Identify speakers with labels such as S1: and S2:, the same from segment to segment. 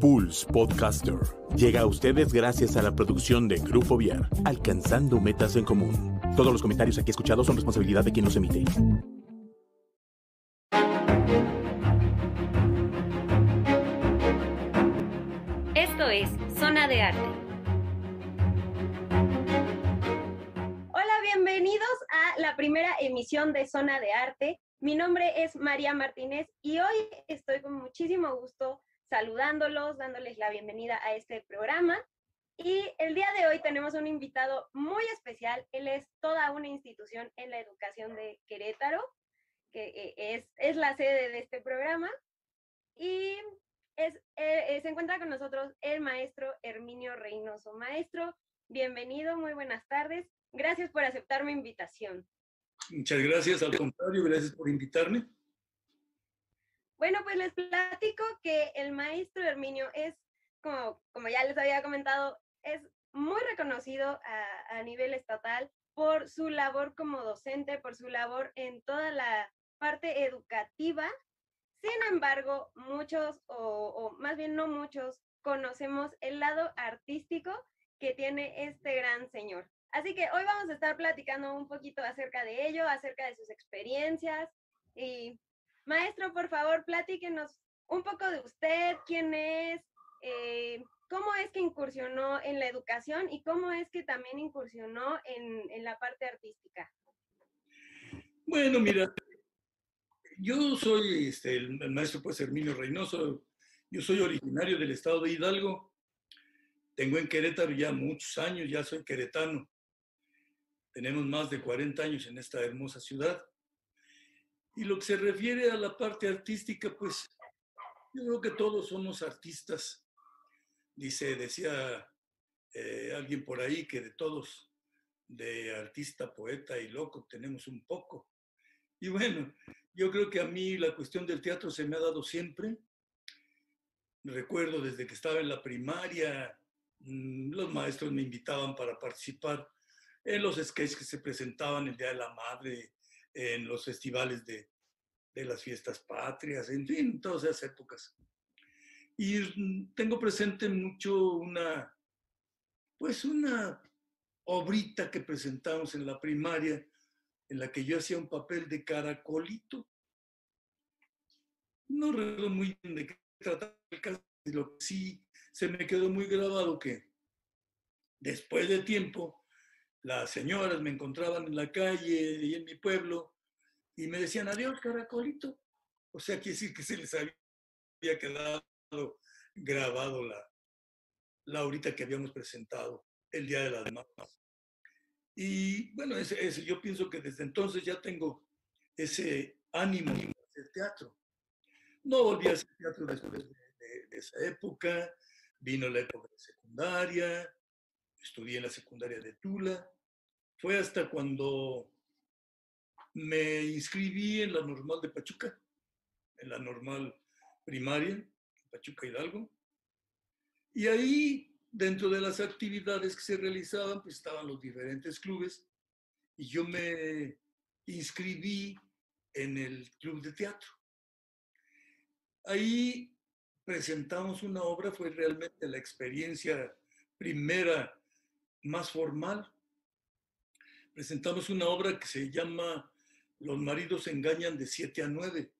S1: Pulse Podcaster llega a ustedes gracias a la producción de Grupo Viar, alcanzando metas en común. Todos los comentarios aquí escuchados son responsabilidad de quien los emite.
S2: Esto es Zona de Arte. Hola, bienvenidos a la primera emisión de Zona de Arte. Mi nombre es María Martínez y hoy estoy con muchísimo gusto saludándolos, dándoles la bienvenida a este programa. Y el día de hoy tenemos un invitado muy especial. Él es toda una institución en la educación de Querétaro, que eh, es, es la sede de este programa. Y es, eh, se encuentra con nosotros el maestro Herminio Reynoso. Maestro, bienvenido, muy buenas tardes. Gracias por aceptar mi invitación.
S3: Muchas gracias, al contrario, gracias por invitarme.
S2: Bueno, pues les platico que el maestro Herminio es, como, como ya les había comentado, es muy reconocido a, nivel estatal por su labor como docente, por su labor en toda la parte educativa. Sin embargo, muchos, o, o más bien no muchos, conocemos el lado artístico que tiene este gran señor. Así que hoy vamos a estar platicando un poquito acerca de ello, acerca de sus experiencias y Maestro, por favor, platíquenos un poco de usted, quién es, eh, cómo es que incursionó en la educación y cómo es que también incursionó en, la parte artística.
S3: Bueno, mira, yo soy este, el, maestro pues Herminio Reynoso, yo soy originario del estado de Hidalgo, tengo en Querétaro ya muchos años, ya soy queretano, tenemos más de 40 años en esta hermosa ciudad. Y lo que se refiere a la parte artística, pues yo creo que todos somos artistas. Dice, decía eh, alguien por ahí que de todos, de artista, poeta y loco, tenemos un poco. Y bueno, yo creo que a mí la cuestión del teatro se me ha dado siempre. Recuerdo desde que estaba en la primaria, mm, los maestros me invitaban para participar en los sketches que se presentaban el Día de la Madre, en los festivales de, de las fiestas patrias, en fin, todas esas épocas. Y tengo presente mucho una, pues una obrita que presentamos en la primaria, en la que yo hacía un papel de caracolito. No recuerdo muy bien de qué trataba el caso, lo que sí se me quedó muy grabado que después de tiempo las señoras me encontraban en la calle y en mi pueblo y me decían, adiós, caracolito. O sea, quiere decir que se les había quedado grabado la, la ahorita que habíamos presentado el Día de las Mamás. Y bueno, ese, ese, yo pienso que desde entonces ya tengo ese ánimo de hacer teatro. No volví a hacer teatro después de, de esa época, vino la época de secundaria, estudié en la secundaria de Tula. Fue hasta cuando me inscribí en la normal de Pachuca, en la normal primaria, Pachuca Hidalgo. Y ahí, dentro de las actividades que se realizaban, pues estaban los diferentes clubes y yo me inscribí en el club de teatro. Ahí presentamos una obra, fue realmente la experiencia primera más formal. Presentamos una obra que se llama Los maridos engañan de 7 a 9.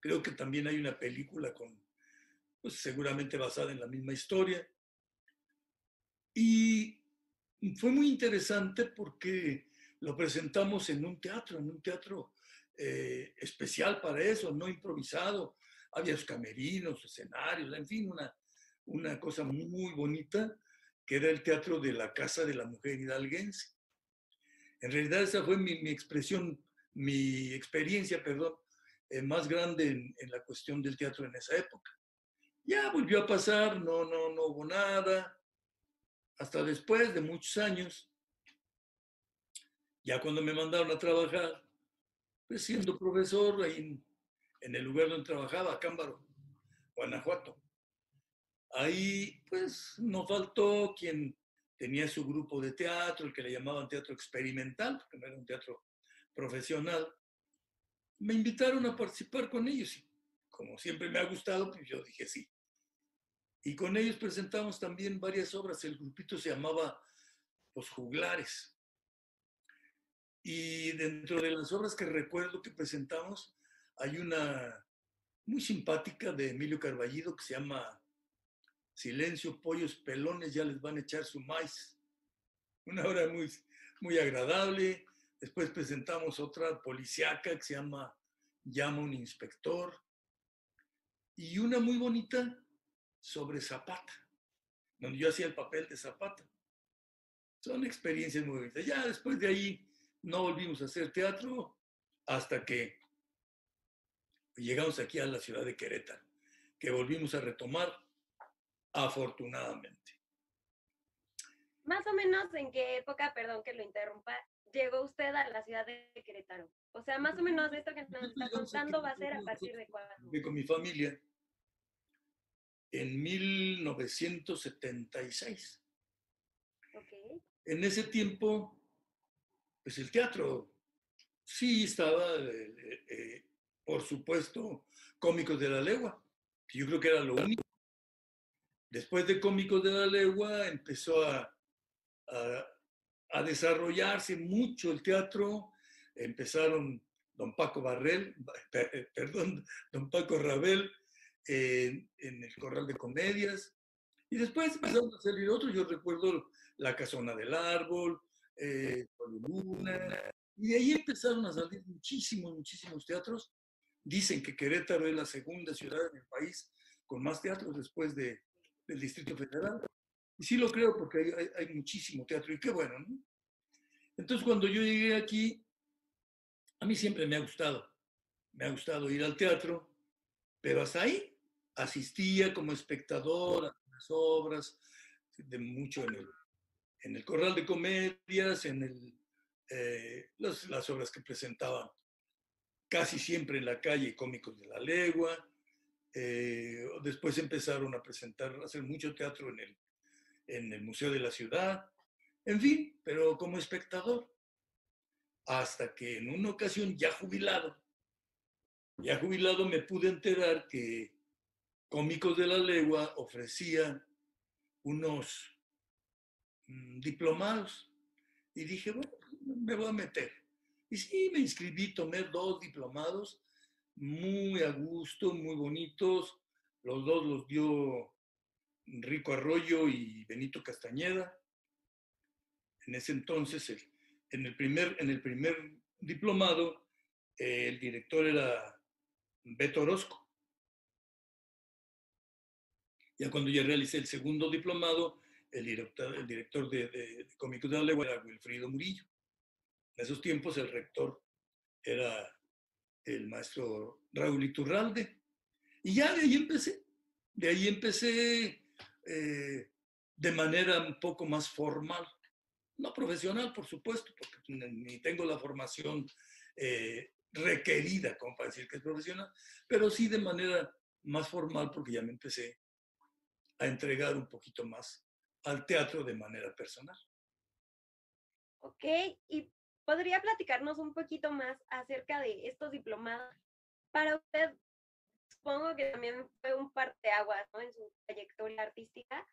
S3: Creo que también hay una película con, pues seguramente basada en la misma historia. Y fue muy interesante porque lo presentamos en un teatro, en un teatro eh, especial para eso, no improvisado. Había camerinos, escenarios, en fin, una, una cosa muy bonita que era el teatro de la Casa de la Mujer Hidalguense. En realidad esa fue mi, expresión, mi experiencia, perdón, eh, más grande en, la cuestión del teatro en esa época. Ya volvió a pasar, no, no, no hubo nada, hasta después de muchos años, ya cuando me mandaron a trabajar, pues siendo profesor ahí en, en el lugar donde trabajaba, Cámbaro, Guanajuato. Ahí pues no faltó quien tenía su grupo de teatro, el que le llamaban teatro experimental, porque no era un teatro profesional. Me invitaron a participar con ellos y como siempre me ha gustado, pues yo dije sí. Y con ellos presentamos también varias obras. El grupito se llamaba Los Juglares. Y dentro de las obras que recuerdo que presentamos, hay una muy simpática de Emilio Carballido que se llama Silencio, pollos, pelones, ya les van a echar su maíz. Una obra muy, muy agradable. Después presentamos otra policiaca que se llama Llama un inspector. Y una muy bonita sobre Zapata, donde yo hacía el papel de Zapata. Son experiencias muy bonitas. Ya después de ahí no volvimos a hacer teatro hasta que llegamos aquí a la ciudad de Querétaro, que volvimos a retomar afortunadamente.
S2: Más o menos en qué época, perdón que lo interrumpa, llegó usted a la ciudad de Querétaro. O sea, más o menos esto que nos está contando va a ser a partir de cuándo.
S3: Con mi familia en 1976. En ese tiempo, pues el teatro sí estaba, eh, eh, eh, por supuesto, Cómicos de la Legua, que yo creo que era lo único. Después de Cómicos de la Legua empezó a, a desarrollarse mucho el teatro, empezaron don Paco Barrel, perdón, don Paco Rabel, en, el Corral de Comedias. Y después empezaron a salir otros. Yo recuerdo La Casona del Árbol, eh, Luna. Y de ahí empezaron a salir muchísimos, muchísimos teatros. Dicen que Querétaro es la segunda ciudad en el país con más teatros después de, Distrito Federal. Y sí lo creo porque hay, muchísimo teatro y qué bueno, ¿no? Entonces cuando yo llegué aquí, a mí siempre me ha gustado. Me ha gustado ir al teatro, pero hasta ahí asistía como espectador a las obras, de mucho en el, Corral de Comedias, en el, eh, las obras que presentaban casi siempre en la calle Cómicos de la Legua. Eh, después empezaron a presentar, a hacer mucho teatro en el, en el Museo de la Ciudad. En fin, pero como espectador. Hasta que en una ocasión ya jubilado, ya jubilado me pude enterar que Cómicos de la Legua ofrecía unos mm, diplomados y dije, bueno, me voy a meter. Y sí, me inscribí, tomé dos diplomados muy a gusto, muy bonitos. Los dos los dio Rico Arroyo y Benito Castañeda. En ese entonces, en, el primer, en el primer diplomado, el director era Beto Orozco. Ya cuando ya realicé el segundo diplomado, el director, el director de, de, de la Legua era Wilfrido Murillo. En esos tiempos el rector era el maestro Raúl Iturralde. Y ya de ahí empecé. De ahí empecé eh, de manera un poco más formal. No profesional, por supuesto, porque ni tengo la formación eh, requerida como para decir que es profesional, pero sí de manera más formal porque ya me empecé a entregar un poquito más al teatro de manera personal.
S2: Ok, y podría platicarnos un poquito más acerca de estos diplomados. Para usted, supongo que también fue un parteaguas ¿no? en su trayectoria artística.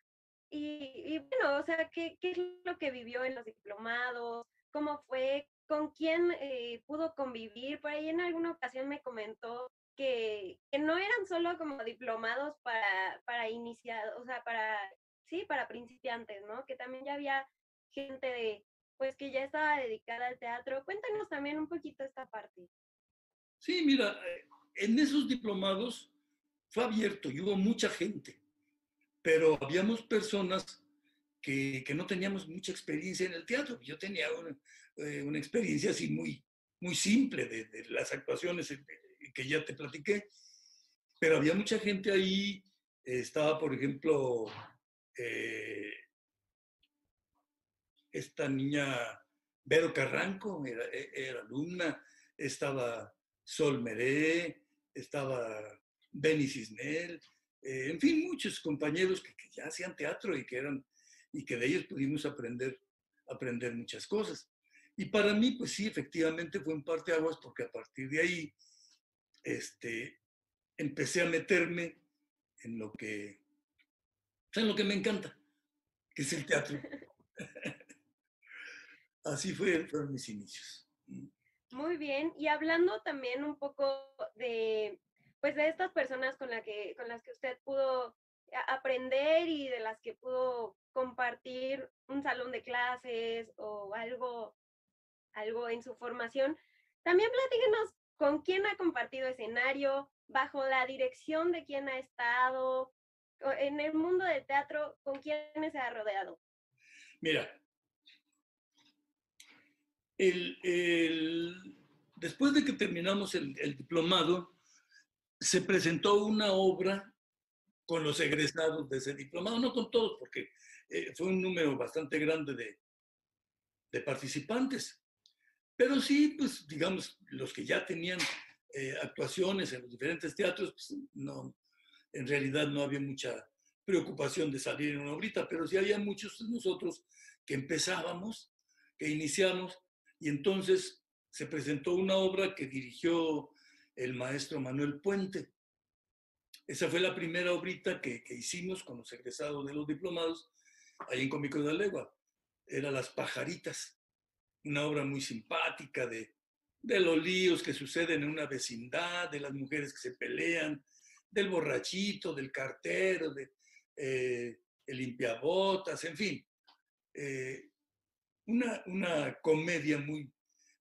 S2: Y, bueno, o sea, ¿qué, ¿qué, es lo que vivió en los diplomados? ¿Cómo fue? ¿Con quién eh, pudo convivir? Por ahí en alguna ocasión me comentó que, no eran solo como diplomados para, para iniciar, o sea, para, sí, para principiantes, ¿no? Que también ya había gente de, pues que ya estaba dedicada al teatro. Cuéntanos también un poquito esta parte.
S3: Sí, mira, eh, en esos diplomados fue abierto y hubo mucha gente, pero habíamos personas que, que no teníamos mucha experiencia en el teatro. Yo tenía una, eh, una experiencia así muy, muy simple de, de las actuaciones que ya te platiqué, pero había mucha gente ahí, estaba por ejemplo eh, esta niña Vero Carranco, era, e, era alumna, estaba Sol Meré, estaba Benny Cisnel, eh, en fin, muchos compañeros que, que, ya hacían teatro y que eran y que de ellos pudimos aprender, aprender muchas cosas. Y para mí, pues sí, efectivamente fue un parte aguas porque a partir de ahí este, empecé a meterme en lo que ¿Saben lo que me encanta? Que es el teatro. Así fue, fueron mis inicios.
S2: Muy bien, y hablando también un poco de, pues de estas personas con, la que, con las que usted pudo aprender y de las que pudo compartir un salón de clases o algo, algo en su formación, también platíquenos con quién ha compartido escenario, bajo la dirección de quién ha estado, en el mundo del teatro, con quién se ha rodeado.
S3: Mira, después de que terminamos el, diplomado, se presentó una obra con los egresados de ese diplomado, no con todos, porque eh, fue un número bastante grande de, participantes, pero sí, pues digamos, los que ya tenían eh, actuaciones en los diferentes teatros, pues, no, en realidad no había mucha preocupación de salir en una obrita, pero sí había muchos de nosotros que empezábamos, que iniciamos, y entonces se presentó una obra que dirigió el maestro Manuel Puente. Esa fue la primera obrita que, hicimos con los egresados de los diplomados ahí en Cómicos de Legua. Era Las Pajaritas, una obra muy simpática de, de los líos que suceden en una vecindad, de las mujeres que se pelean, del borrachito, del cartero, de eh, el limpiabotas, en fin. Eh, una, comedia muy,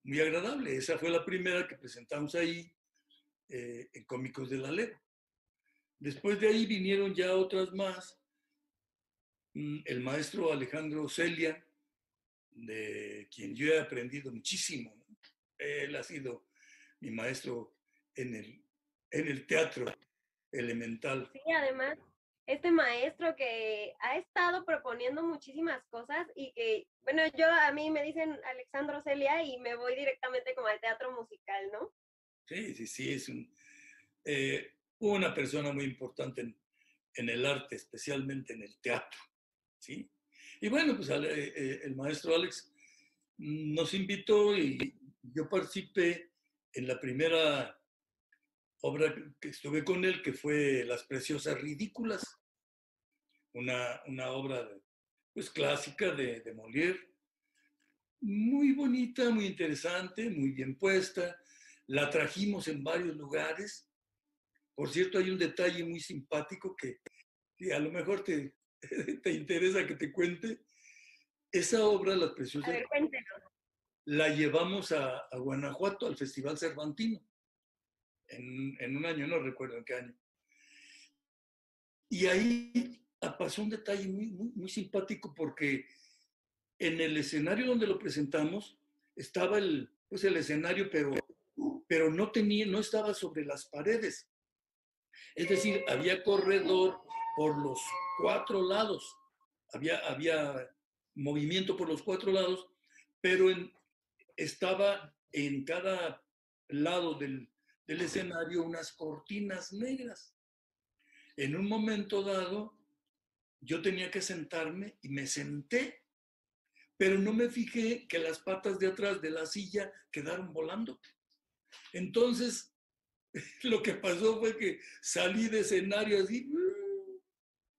S3: muy agradable. Esa fue la primera que presentamos ahí eh, en Cómicos de la Ley. Después de ahí vinieron ya otras más. Mm, el maestro Alejandro Celia, de quien yo he aprendido muchísimo. Él ha sido mi maestro en el, en el teatro elemental.
S2: Sí, además, este maestro que ha estado proponiendo muchísimas cosas y que, bueno, yo a mí me dicen Alexandro Celia y me voy directamente como al teatro musical, ¿no?
S3: Sí, sí, sí, es eh, una persona muy importante en, el arte, especialmente en el teatro, ¿sí? Y bueno, pues eh, eh, el maestro Alex nos invitó y yo participé en la primera obra que estuve con él, que fue Las Preciosas Ridículas, una, una obra pues, clásica de, de Molière, muy bonita, muy interesante, muy bien puesta. La trajimos en varios lugares. Por cierto, hay un detalle muy simpático que, a lo mejor te, te, interesa que te cuente. Esa obra, Las Preciosas, la llevamos a, a, Guanajuato, al Festival Cervantino, en, en un año, no recuerdo en qué año. Y ahí Ah, pasó un detalle muy, muy, simpático porque en el escenario donde lo presentamos estaba el, pues el escenario, pero, pero no, tenía, no estaba sobre las paredes. Es decir, había corredor por los cuatro lados, había, había movimiento por los cuatro lados, pero en, estaba en cada lado del, del escenario unas cortinas negras. En un momento dado, yo tenía que sentarme y me senté, pero no me fijé que las patas de atrás de la silla quedaron volando. Entonces, lo que pasó fue que salí de escenario así,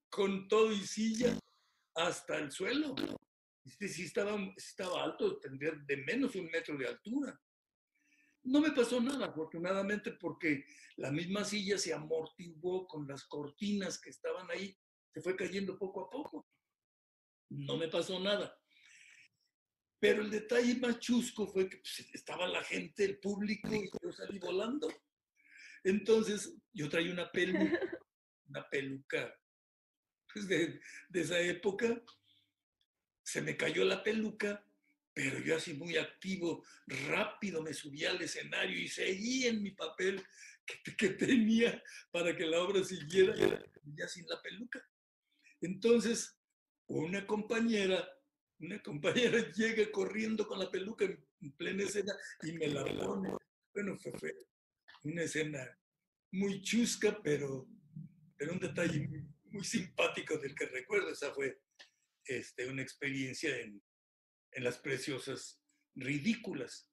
S3: con todo y silla, hasta el suelo. Si estaba, estaba alto, tendría de menos un metro de altura. No me pasó nada, afortunadamente, porque la misma silla se amortiguó con las cortinas que estaban ahí se fue cayendo poco a poco. No me pasó nada. Pero el detalle más chusco fue que pues, estaba la gente, el público, y yo salí volando. Entonces, yo traía una peluca, una peluca pues, de, de esa época. Se me cayó la peluca, pero yo así muy activo, rápido me subí al escenario y seguí en mi papel que, que tenía para que la obra siguiera ya sin la peluca. Entonces, una compañera, una compañera llega corriendo con la peluca en plena escena y me la pone. Bueno, fue, una escena muy chusca, pero, pero un detalle muy, simpático del que recuerdo. Esa fue este, una experiencia en, las preciosas ridículas.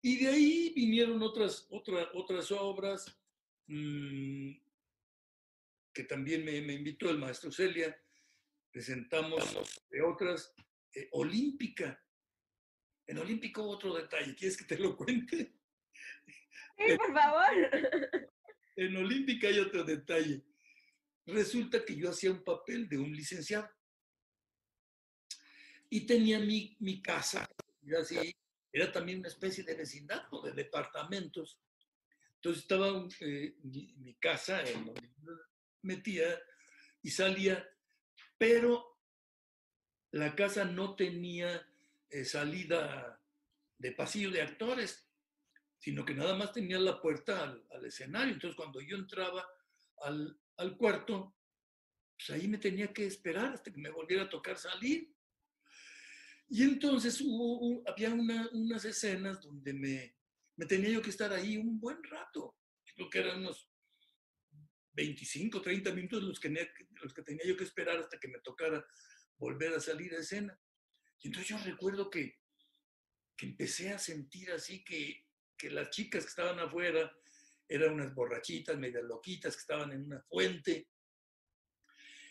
S3: Y de ahí vinieron otras, otras obras. Mm, que también me, me invitó el maestro Celia, presentamos, de otras, eh, Olímpica. En Olímpico otro detalle, ¿quieres que te lo cuente?
S2: Sí, por favor.
S3: En Olímpica hay otro detalle. Resulta que yo hacía un papel de un licenciado. Y tenía mi, mi casa, y así, era también una especie de vecindad o de departamentos. Entonces estaba eh, mi, mi, casa en donde metía y salía, pero la casa no tenía eh, salida de pasillo de actores, sino que nada más tenía la puerta al, al escenario. Entonces cuando yo entraba al, al cuarto, pues ahí me tenía que esperar hasta que me volviera a tocar salir. Y entonces hubo, había una, unas escenas donde me, me, tenía yo que estar ahí un buen rato. Creo que eran unos 25, 30 minutos los que, los que tenía yo que esperar hasta que me tocara volver a salir a escena. Y entonces yo recuerdo que, que empecé a sentir así que, que las chicas que estaban afuera eran unas borrachitas, medias loquitas, que estaban en una fuente.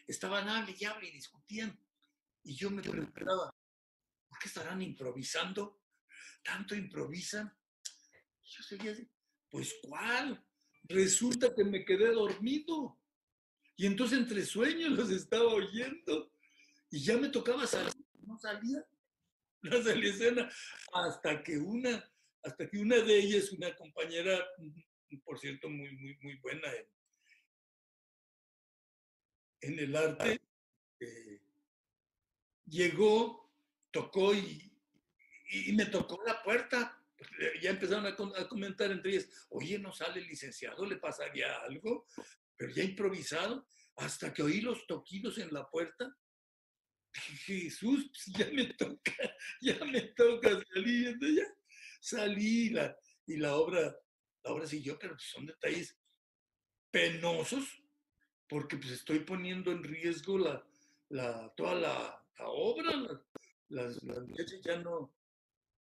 S3: Estaban hable y hable y discutían. Y yo me preguntaba, ¿por qué estarán improvisando? ¿Tanto improvisan? Yo seguía así, pues ¿cuál? Resulta que me quedé dormido. Y entonces entre sueños los estaba oyendo. Y ya me tocaba salir, no salía. No salía escena. Hasta que una, hasta que una de ellas, una compañera, por cierto, muy, muy, muy buena en, el arte, eh, llegó, tocó y, y, me tocó la puerta. Ya empezaron a, comentar entre ellas, oye, no sale el licenciado, le pasaría algo, pero ya improvisado, hasta que oí los toquidos en la puerta. Jesús, ya me toca, ya me toca salir, ya salí la, y la obra ahora sí yo, pero son detalles penosos porque pues estoy poniendo en riesgo la, la, toda la, la obra. Las, las muchachas ya no,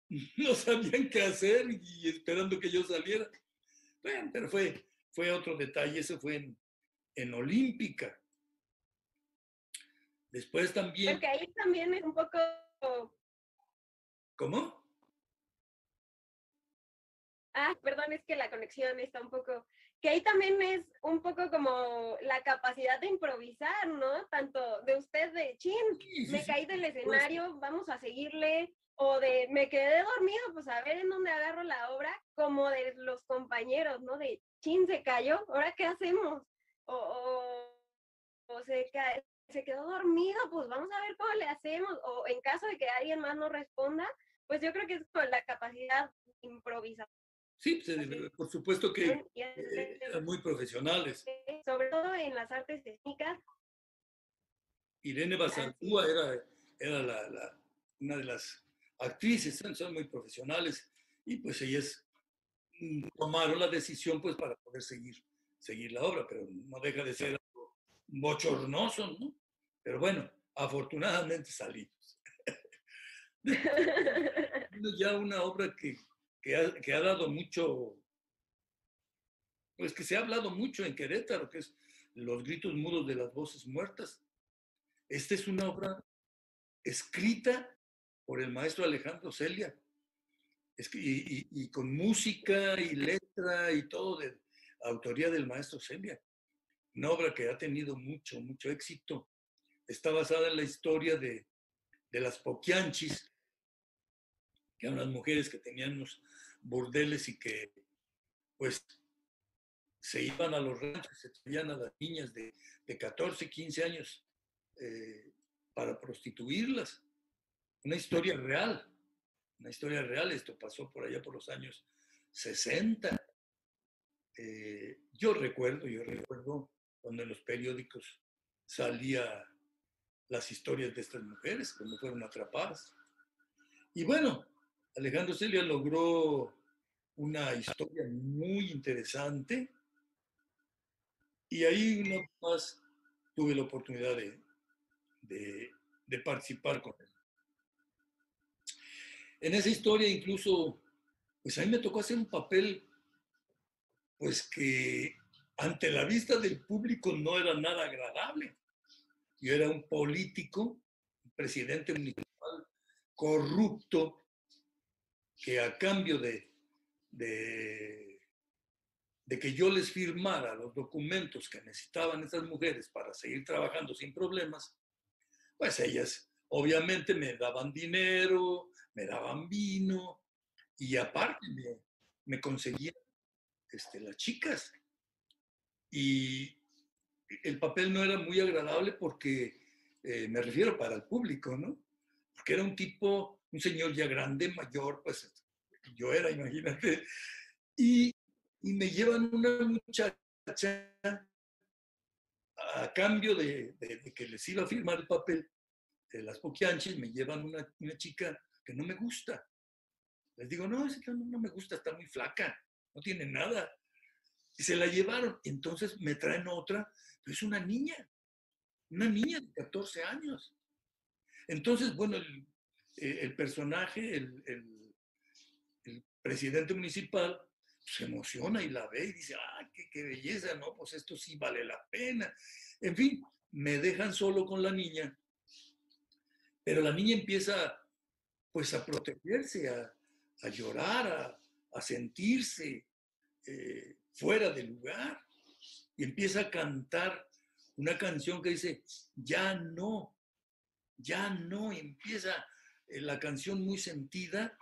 S3: no sabían qué hacer y esperando que yo saliera. Bueno, pero fue, fue otro detalle, ese fue en, en Olímpica. Después también...
S2: Porque ahí también es un poco...
S3: ¿Cómo?
S2: Ah, perdón, es que la conexión está un poco, que ahí también es un poco como la capacidad de improvisar, ¿no? Tanto de usted de chin, me caí del escenario, vamos a seguirle, o de me quedé dormido, pues a ver en dónde agarro la obra, como de los compañeros, ¿no? De chin se cayó, ¿ahora qué hacemos? O, o, o se, quedó dormido, pues vamos a ver cómo le hacemos, o en caso de que alguien más no responda, pues yo creo que es con la capacidad improvisada
S3: Sí, pues, por supuesto que eh, eran muy profesionales.
S2: Sobre todo en las artes técnicas.
S3: Irene Basantúa era, era la, la, una de las actrices, son muy profesionales y pues ellas mm, tomaron la decisión pues para poder seguir, seguir la obra, pero no deja de ser algo bochornoso, ¿no? Pero bueno, afortunadamente salimos. ya una obra que que ha, dado mucho, pues que se ha hablado mucho en Querétaro, que es Los gritos mudos de las voces muertas. Esta es una obra escrita por el maestro Alejandro Celia, y, con música y letra y todo de autoría del maestro Celia. Una obra que ha tenido mucho, mucho éxito. Está basada en la historia de, de las Poquianchis, que eran las mujeres que tenían unos burdeles y que pues se iban a los ranchos, se traían a las niñas de, de 14, 15 años eh, para prostituirlas. Una historia real, una historia real, esto pasó por allá por los años 60. Eh, yo recuerdo, yo recuerdo cuando en los periódicos salía las historias de estas mujeres, cuando fueron atrapadas. Y bueno, Alejandro Celia logró una historia muy interesante y ahí una más tuve la oportunidad de, de, de participar con él. En esa historia incluso, pues a mí me tocó hacer un papel, pues que ante la vista del público no era nada agradable. Yo era un político, un presidente municipal corrupto, que a cambio de, de, de, que yo les firmara los documentos que necesitaban esas mujeres para seguir trabajando sin problemas, pues ellas obviamente me daban dinero, me daban vino y aparte me, me conseguían este, las chicas. Y el papel no era muy agradable porque, eh, me refiero para el público, ¿no? Porque era un tipo, un señor ya grande, mayor, pues yo era, imagínate, y, me llevan una muchacha a cambio de, que les iba a firmar el papel de las poquianches, me llevan una, chica que no me gusta. Les digo, no, es que no, no me gusta, está muy flaca, no tiene nada. Y se la llevaron. Entonces me traen otra, pero es una niña, una niña de 14 años. Entonces, bueno, eh, el personaje, el, el, el, presidente municipal, se emociona y la ve y dice, ah, qué, qué belleza, ¿no? Pues esto sí vale la pena. En fin, me dejan solo con la niña, pero la niña empieza pues a protegerse, a, a llorar, a, a sentirse eh, fuera de lugar y empieza a cantar una canción que dice, ya no, ya no, empieza eh, la canción muy sentida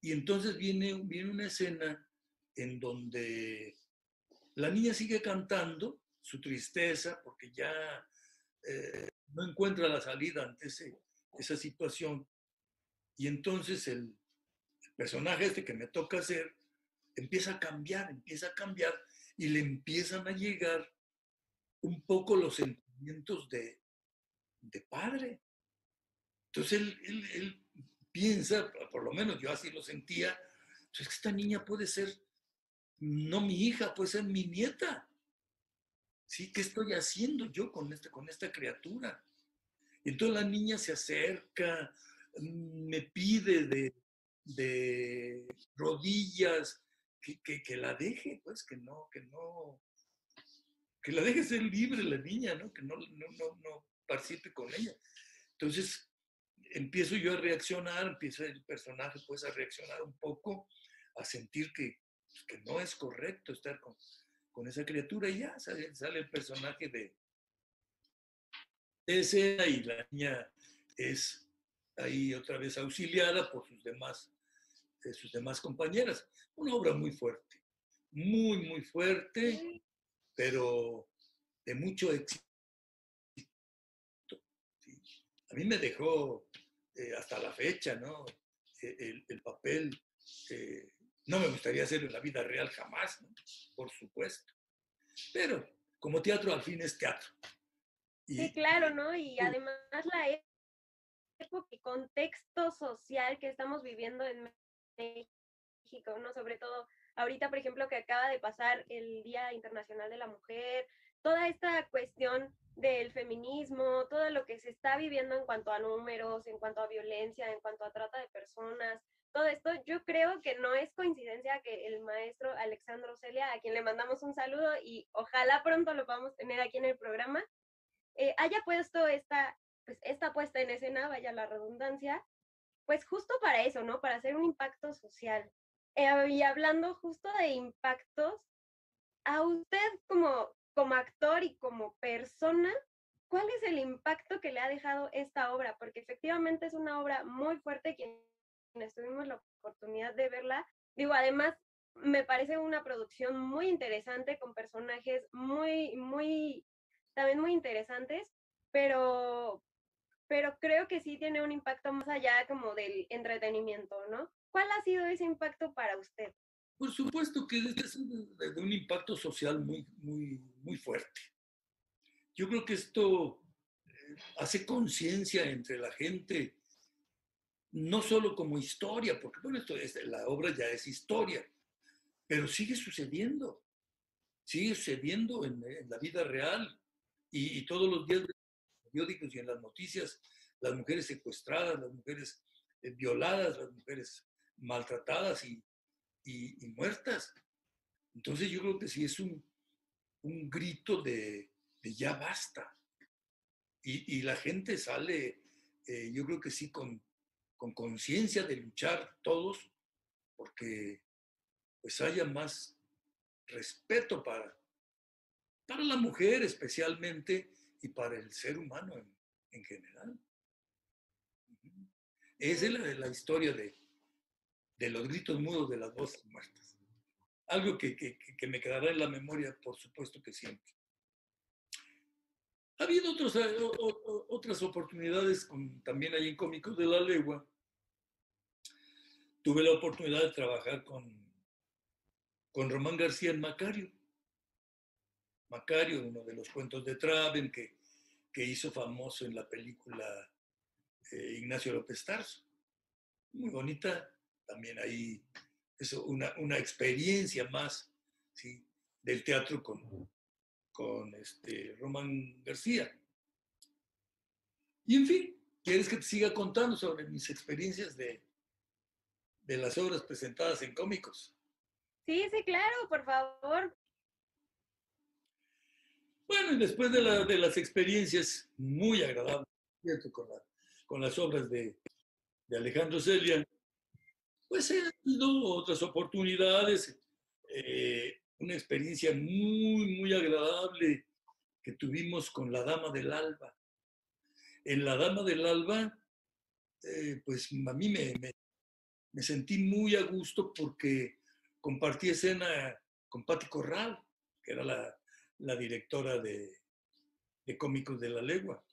S3: y entonces viene, viene una escena en donde la niña sigue cantando su tristeza porque ya eh, no encuentra la salida ante esa situación y entonces el, el personaje este que me toca hacer empieza a cambiar, empieza a cambiar y le empiezan a llegar un poco los sentimientos de, de padre. Entonces él, él, piensa, por lo menos yo así lo sentía, pues es que esta niña puede ser no mi hija, puede ser mi nieta. ¿Sí? ¿Qué estoy haciendo yo con, este, con esta criatura? Entonces la niña se acerca, me pide de, de rodillas, que, que, la deje, pues, que no, que no, que la deje ser libre la niña, ¿no? Que no, no, no, no participe con ella. Entonces, empiezo yo a reaccionar, empieza el personaje pues a reaccionar un poco, a sentir que, pues, que no es correcto estar con, con esa criatura y ya sale, sale el personaje de, ese y la niña es ahí otra vez auxiliada por sus demás de sus demás compañeras. Una obra muy fuerte, muy, muy fuerte, pero de mucho éxito. A mí me dejó eh, hasta la fecha, ¿no? E, el, el papel, eh, no me gustaría hacerlo en la vida real jamás, ¿no? por supuesto. Pero como teatro al fin es teatro.
S2: Y, sí, claro, ¿no? Y además la época y contexto social que estamos viviendo en México, ¿no? Sobre todo ahorita, por ejemplo, que acaba de pasar el Día Internacional de la Mujer, toda esta cuestión del feminismo, todo lo que se está viviendo en cuanto a números, en cuanto a violencia, en cuanto a trata de personas, todo esto, yo creo que no es coincidencia que el maestro Alexandro Celia, a quien le mandamos un saludo y ojalá pronto lo podamos tener aquí en el programa, eh, haya puesto esta, pues, esta puesta en escena, vaya la redundancia, pues justo para eso, ¿no? Para hacer un impacto social. Eh, y hablando justo de impactos, a usted como, como actor y como persona, ¿cuál es el impacto que le ha dejado esta obra? Porque efectivamente es una obra muy fuerte, quienes tuvimos la oportunidad de verla. Digo, además, me parece una producción muy interesante con personajes muy, muy, también muy interesantes, pero, pero creo que sí tiene un impacto más allá como del entretenimiento, ¿no? ¿Cuál ha sido ese impacto para usted?
S3: Por supuesto que es de un impacto social muy, muy, muy fuerte. Yo creo que esto eh, hace conciencia entre la gente, no solo como historia, porque bueno, esto es, la obra ya es historia, pero sigue sucediendo, sigue sucediendo en, en la vida real y, y todos los días periódicos y en las noticias, las mujeres secuestradas, las mujeres eh, violadas, las mujeres maltratadas y, y, y, muertas. Entonces yo creo que sí es un, un grito de, ya basta. Y, la gente sale, eh, yo creo que sí, con conciencia de luchar todos, porque pues haya más respeto para, para la mujer especialmente y para el ser humano en, general. Esa es la, la historia de, de, los gritos mudos de las voces muertas. Algo que, que, que, me quedará en la memoria, por supuesto que siempre. Ha habido otros, eh, otras oportunidades también ahí en Cómicos de la Legua. Tuve la oportunidad de trabajar con, con Román García en Macario. Macario, uno de los cuentos de Traven que, que hizo famoso en la película eh, Ignacio López Tarso. Muy bonita, también ahí eso, una, una experiencia más ¿sí? del teatro con, con este Román García. Y en fin, ¿quieres que te siga contando sobre mis experiencias de, de las obras presentadas en cómicos?
S2: Sí, sí, claro, por favor.
S3: Bueno, y después de, las experiencias muy agradables con, con las obras de, Alejandro Celia, pues otras oportunidades, eh, una experiencia muy, muy agradable que tuvimos con La Dama del Alba. En La Dama del Alba, eh, pues a mí me, me, sentí muy a gusto porque compartí escena con Patti Corral, que era la, la directora de, de, Cómicos de la Legua.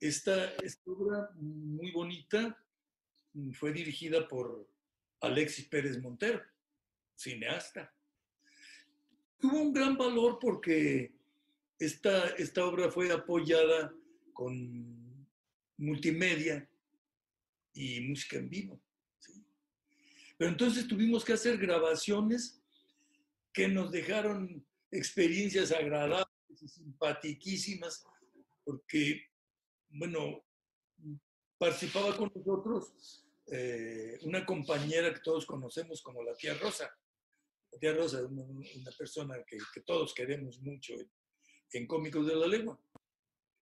S3: Esta, obra muy bonita fue dirigida por Alexis Pérez Montero, cineasta. Tuvo un gran valor porque esta, esta obra fue apoyada con multimedia y música en vivo. Pero entonces tuvimos que hacer grabaciones que nos dejaron experiencias agradables y simpatiquísimas, porque, bueno, participaba con nosotros eh, una compañera que todos conocemos como la tía Rosa. La tía Rosa es una, persona que, todos queremos mucho en, Cómicos de la Lengua.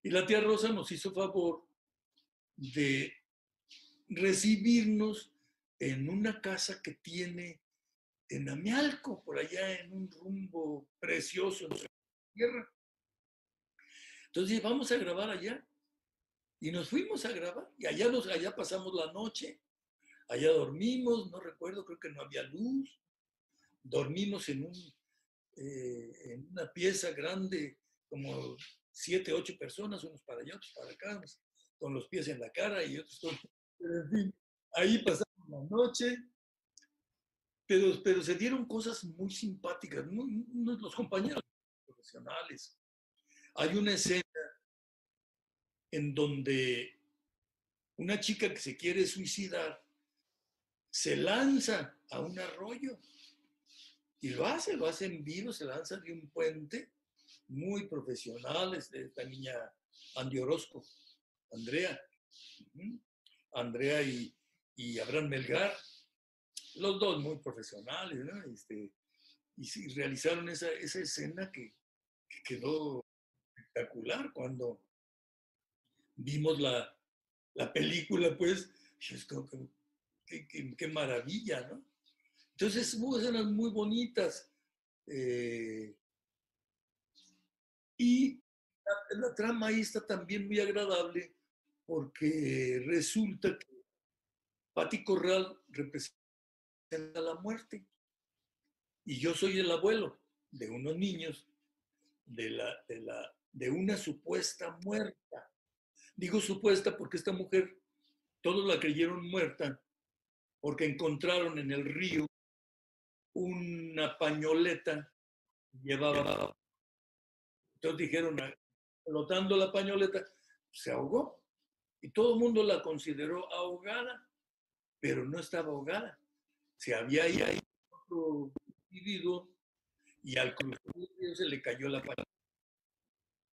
S3: Y la tía Rosa nos hizo favor de recibirnos en una casa que tiene en Amialco, por allá en un rumbo precioso en su tierra. Entonces vamos a grabar allá. Y nos fuimos a grabar. Y allá, allá pasamos la noche. Allá dormimos, no recuerdo, creo que no había luz. Dormimos en, un, eh, en una pieza grande, como siete, ocho personas, unos para allá, otros para acá, con los pies en la cara y otros con... En fin, ahí pasamos la noche pero, se dieron cosas muy simpáticas, los compañeros profesionales. Hay una escena en donde una chica que se quiere suicidar se lanza a un arroyo y lo hace, lo hace en vivo, se lanza de un puente, muy profesionales, esta niña Andy Orozco, Andrea, Andrea y, y Abraham Melgar, los dos muy profesionales. Este, y realizaron esa, esa escena que, quedó espectacular cuando vimos la, la película, pues, es como que, qué, maravilla, ¿no? Entonces hubo escenas muy bonitas. Eh, y la, trama ahí está también muy agradable porque resulta que Patti Corral representa la muerte. Y yo soy el abuelo de unos niños de, la, de una supuesta muerta. Digo supuesta porque esta mujer, todos la creyeron muerta porque encontraron en el río una pañoleta llevaba. Entonces dijeron, flotando la pañoleta, se ahogó. Y todo el mundo la consideró ahogada, pero no estaba ahogada se había ahí otro individuo y al cruzar se le cayó la pared.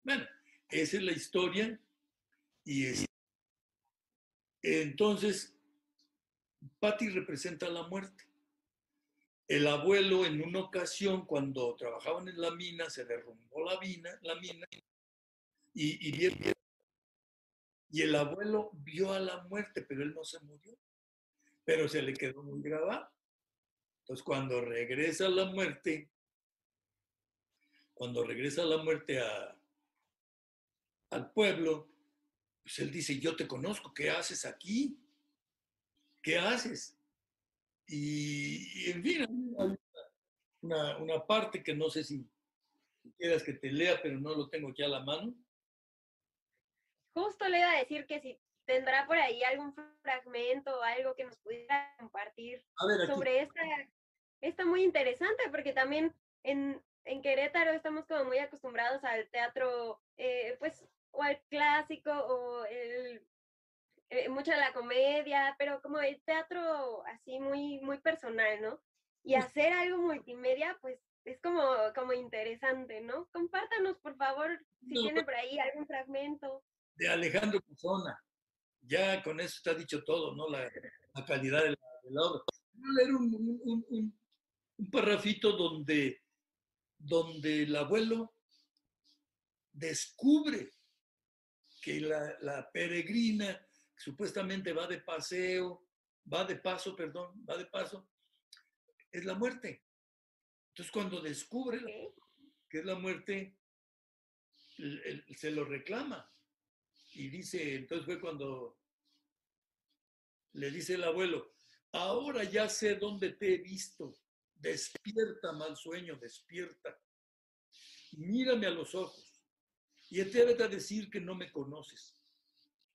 S3: Bueno, esa es la historia y es, entonces Patty representa la muerte el abuelo en una ocasión, cuando trabajaban en la mina, se derrumbó la mina, y, y el abuelo vio a la muerte, pero él no se murió, pero se le quedó muy grabado. Entonces, cuando regresa la muerte, cuando regresa la muerte a, al pueblo, pues él dice, yo te conozco, ¿qué haces aquí? ¿Qué haces? Y, en fin, una, una, parte que no sé si quieras que te lea, pero no lo tengo aquí a la mano.
S2: Justo le iba a decir que si tendrá por ahí algún fragmento o algo que nos pudiera compartir sobre esta, esta muy interesante, porque también en, en Querétaro estamos como muy acostumbrados al teatro, eh, pues, o al clásico, o el, eh, mucha de la comedia, pero como el teatro así muy, muy personal, ¿no? Y hacer algo multimedia, pues, es como, como interesante, ¿no? Compártanos, por favor, si tiene por ahí algún fragmento.
S3: De Alejandro Puzona. Ya con eso está dicho todo, ¿no? La, la calidad de la, obra. Voy a leer un, un, un, un parrafito donde donde el abuelo descubre que la, peregrina supuestamente va de paseo, va de paso, perdón, va de paso, es la muerte. Entonces cuando descubre que es la muerte, se lo reclama. Y dice, entonces fue cuando le dice el abuelo, ahora ya sé dónde te he visto Despierta, mal sueño, despierta. Mírame a los ojos y atrévete a decir que no me conoces.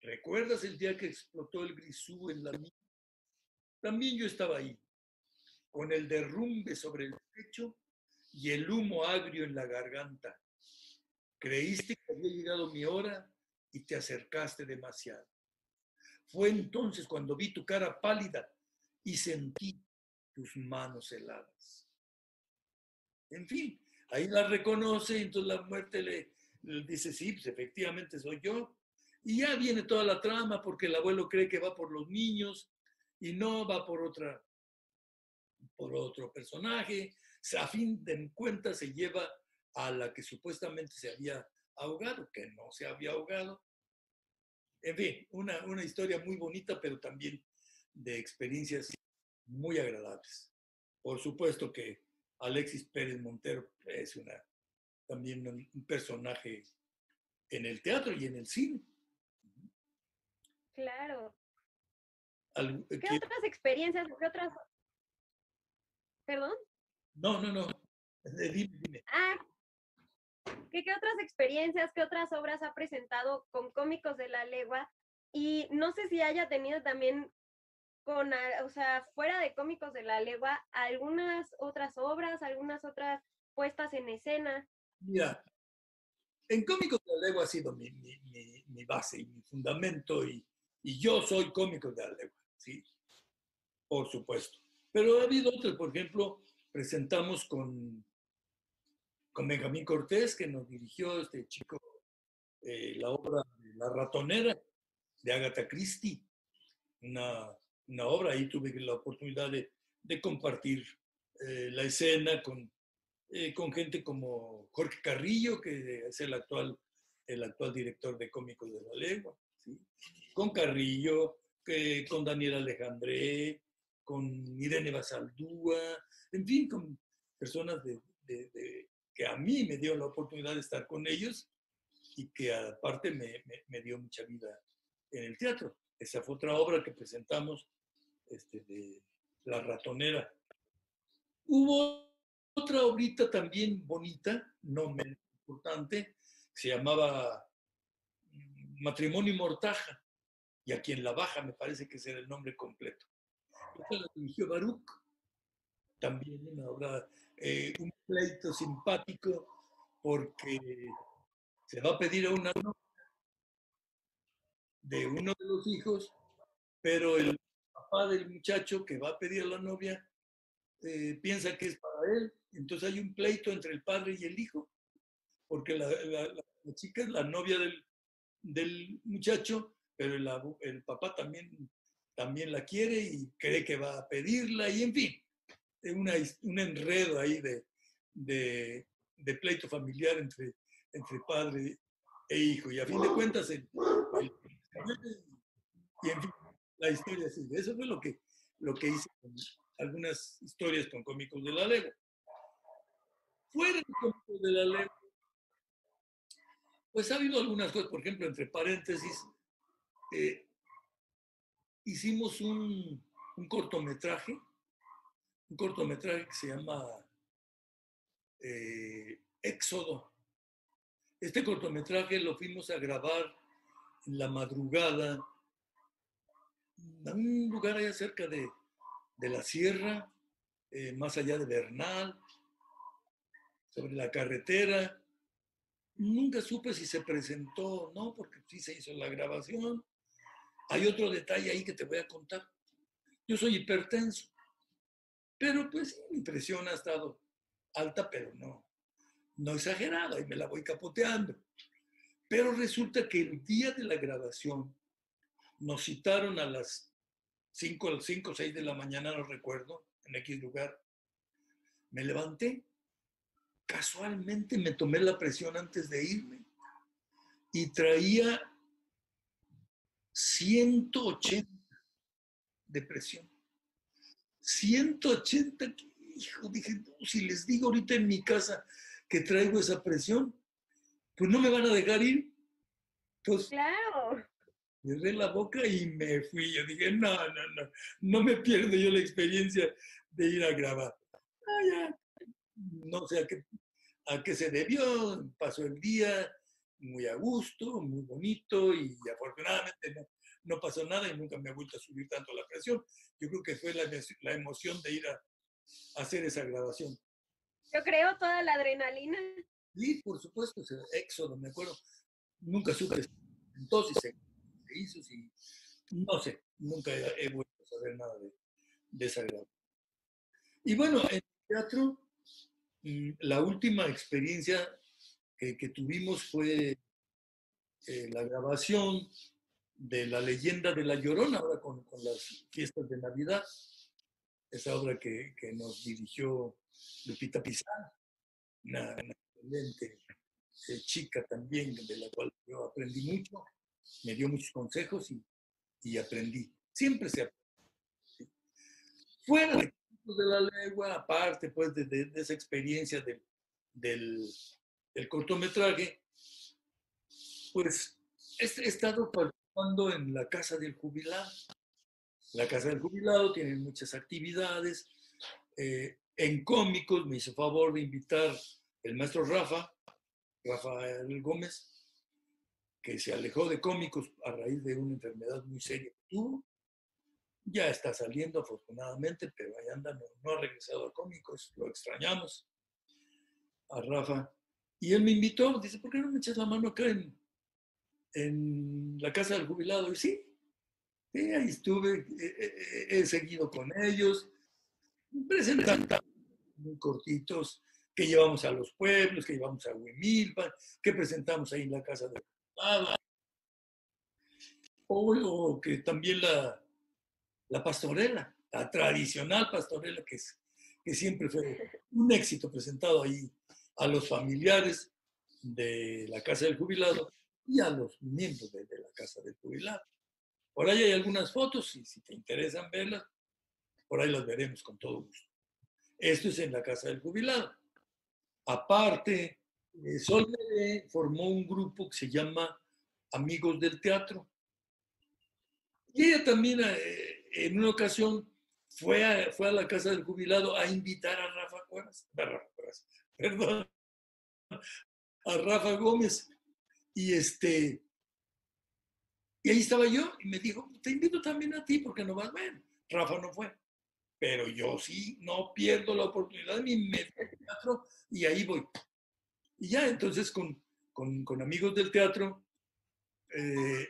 S3: ¿Recuerdas el día que explotó el grisú en la mina? También yo estaba ahí, con el derrumbe sobre el pecho y el humo agrio en la garganta. Creíste que había llegado mi hora y te acercaste demasiado. Fue entonces cuando vi tu cara pálida y sentí tus manos heladas. En fin, ahí la reconoce y entonces la muerte le, dice, sí, pues efectivamente soy yo. Y ya viene toda la trama porque el abuelo cree que va por los niños y no va por otra por otro personaje. A fin de cuentas se lleva a la que supuestamente se había ahogado, que no se había ahogado. En fin, una, una historia muy bonita, pero también de experiencias muy agradables. Por supuesto que Alexis Pérez Montero es una, también un personaje en el teatro y en el cine.
S2: Claro. ¿Qué, otras experiencias, qué otras... ¿Perdón?
S3: No, no, no. Dime, dime.
S2: Ah, ¿qué, ¿qué otras experiencias, qué otras obras ha presentado con cómicos de la legua? Y no sé si haya tenido también con, o sea, fuera de cómicos de la legua, algunas otras obras, algunas otras puestas en escena.
S3: Mira, en cómicos de la legua ha sido mi, mi, mi, base y mi fundamento y, y, yo soy cómico de la legua, sí, por supuesto. Pero ha habido otros, por ejemplo, presentamos con, con Benjamín Cortés, que nos dirigió este chico eh, la obra La ratonera de Agatha Christie, una una obra. Ahí tuve la oportunidad de, de compartir eh, la escena con, eh, con gente como Jorge Carrillo, que es el actual, el actual director de Cómicos de la Lengua, con Carrillo, con Daniel Alejandré, con Irene Basaldúa, en fin, con personas que a mí me dio la oportunidad de estar con ellos y que aparte me, dio mucha vida en el teatro. Esa fue otra obra que presentamos este, La Ratonera. Hubo otra obrita también bonita, no menos importante, se llamaba Matrimonio y Mortaja, y aquí en La Baja me parece que ese era el nombre completo. Esta la dirigió Baruch, también una obra, eh, un pleito simpático, porque se va a pedir a una de uno de los hijos, pero el papá del muchacho que va a pedir a la novia eh, piensa que es para él. Entonces hay un pleito entre el padre y el hijo, porque la, chica es la novia del, del muchacho, pero el, el, papá también, también la quiere y cree que va a pedirla y en fin. una, un enredo ahí de, de, pleito familiar entre, entre padre e hijo. Y a fin de cuentas, y en fin, la historia sigue. Eso fue lo que, lo que hice con algunas historias con cómicos de la lengua. Fuera de cómicos de la lengua, pues ha habido algunas cosas, por ejemplo, entre paréntesis, eh, hicimos un, un, cortometraje, un cortometraje que se llama eh, Éxodo. Este cortometraje lo fuimos a grabar en la madrugada, en un lugar allá cerca de, de la sierra, eh, más allá de Bernal, sobre la carretera. Nunca supe si se presentó o no, porque sí se hizo la grabación. Hay otro detalle ahí que te voy a contar. Yo soy hipertenso, pero pues mi presión ha estado alta, pero no, no exagerada, y me la voy capoteando. Pero resulta que el día de la grabación nos citaron a las 5 o 6 de la mañana, no recuerdo, en X lugar. Me levanté, casualmente me tomé la presión antes de irme y traía 180 de presión. 180, hijo, dije, si les digo ahorita en mi casa que traigo esa presión, pues no me van a dejar ir. Entonces,
S2: claro.
S3: Cerré la boca y me fui. Yo dije, no, no, no, no me pierdo yo la experiencia de ir a grabar. Ah, no sé a qué, a qué se debió, pasó el día muy a gusto, muy bonito y afortunadamente no, no pasó nada y nunca me ha vuelto a subir tanto la presión. Yo creo que fue la, la emoción de ir a, hacer esa grabación.
S2: Yo creo toda la adrenalina.
S3: Sí, por supuesto, éxodo, me acuerdo. Nunca supe entonces se, hizo, y no sé, nunca he, vuelto a saber nada de, esa grabación. Y bueno, en teatro, mm, la última experiencia que, tuvimos fue eh, la grabación de la leyenda de la Llorona, ahora con, con las fiestas de Navidad, esa obra que, que nos dirigió Lupita Pizarro, una, excelente eh, chica también, de la cual yo aprendí mucho, me dio muchos consejos y, y aprendí. Siempre se aprende. Fuera de, de la lengua, aparte pues de, de, esa experiencia del, del, del cortometraje, pues he, estado en la Casa del Jubilado. La Casa del Jubilado tiene muchas actividades. Eh, en cómicos me hizo favor de invitar el maestro Rafa, Rafael Gómez, que se alejó de cómicos a raíz de una enfermedad muy seria que tuvo. Ya está saliendo afortunadamente, pero ahí anda, no, ha regresado a cómicos, lo extrañamos a Rafa. Y él me invitó, dice, ¿por qué no me echas la mano acá en, en la casa del jubilado. Y sí, ahí estuve, he, seguido con ellos, presentando muy cortitos que llevamos a los pueblos, que llevamos a Huimilpa, que presentamos ahí en la casa del jubilado. O, que también la, la pastorela, la tradicional pastorela, que, es, que siempre fue un éxito presentado ahí a los familiares de la casa del jubilado y a los miembros de, la Casa del Jubilado. Por ahí hay algunas fotos y si te interesan verlas, por ahí las veremos con todo gusto. Esto es en la Casa del Jubilado. Aparte, eh, Sol formó un grupo que se llama Amigos del Teatro. Y ella también eh, en una ocasión fue a, fue a la Casa del Jubilado a invitar a Rafa Cuevas, perdón, a Rafa Gómez y este, y ahí estaba yo y me dijo, te invito también a ti porque no vas, bueno, Rafa no fue, pero yo sí, no pierdo la oportunidad ni me teatro y ahí voy. Y ya entonces con, con, con amigos del teatro eh,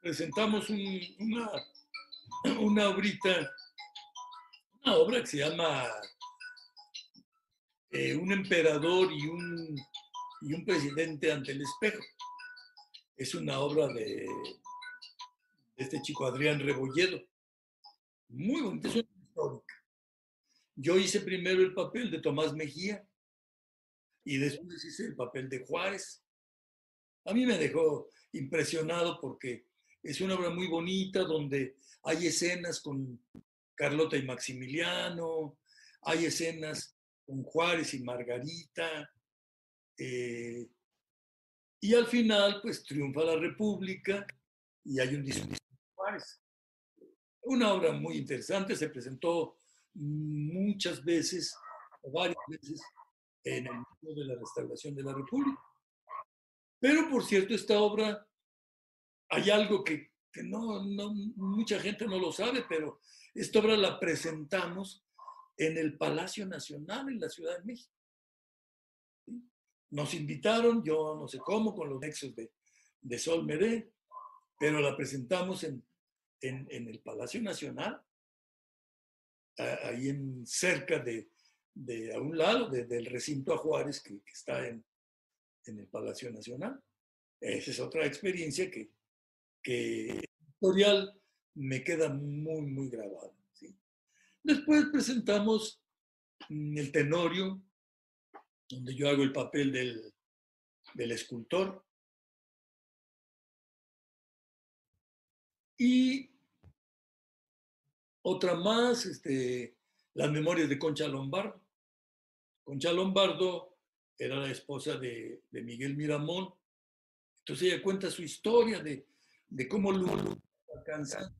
S3: presentamos una, una obrita, una obra que se llama eh, Un emperador y un y un presidente ante el espejo. Es una obra de, este chico Adrián Rebolledo. Muy bonita, es una histórica. yo hice primero el papel de Tomás Mejía y después hice el papel de Juárez. A mí me dejó impresionado porque es una obra muy bonita donde hay escenas con Carlota y Maximiliano, hay escenas con Juárez y Margarita, eh, y al final, pues triunfa la República y hay un discurso de Juárez. Una obra muy interesante, se presentó muchas veces, o varias veces, en el Museo de la Restauración de la República. Pero, por cierto, esta obra, hay algo que, que no, no, mucha gente no lo sabe, pero esta obra la presentamos en el Palacio Nacional en la Ciudad de México. Nos invitaron, yo no sé cómo, con los nexos de, de Sol Medé, pero la presentamos en, en, el Palacio Nacional, ahí en, cerca de, de a un lado del recinto a Juárez que, que está en, en, el Palacio Nacional. Esa es otra experiencia que, que editorial me queda muy, muy grabada. ¿sí? Después presentamos mm, el Tenorio, donde yo hago el papel del, del escultor. Y otra más, este, las memorias de Concha Lombardo. Concha Lombardo era la esposa de, de Miguel Miramón. Entonces ella cuenta su historia de, de cómo luchó alcanza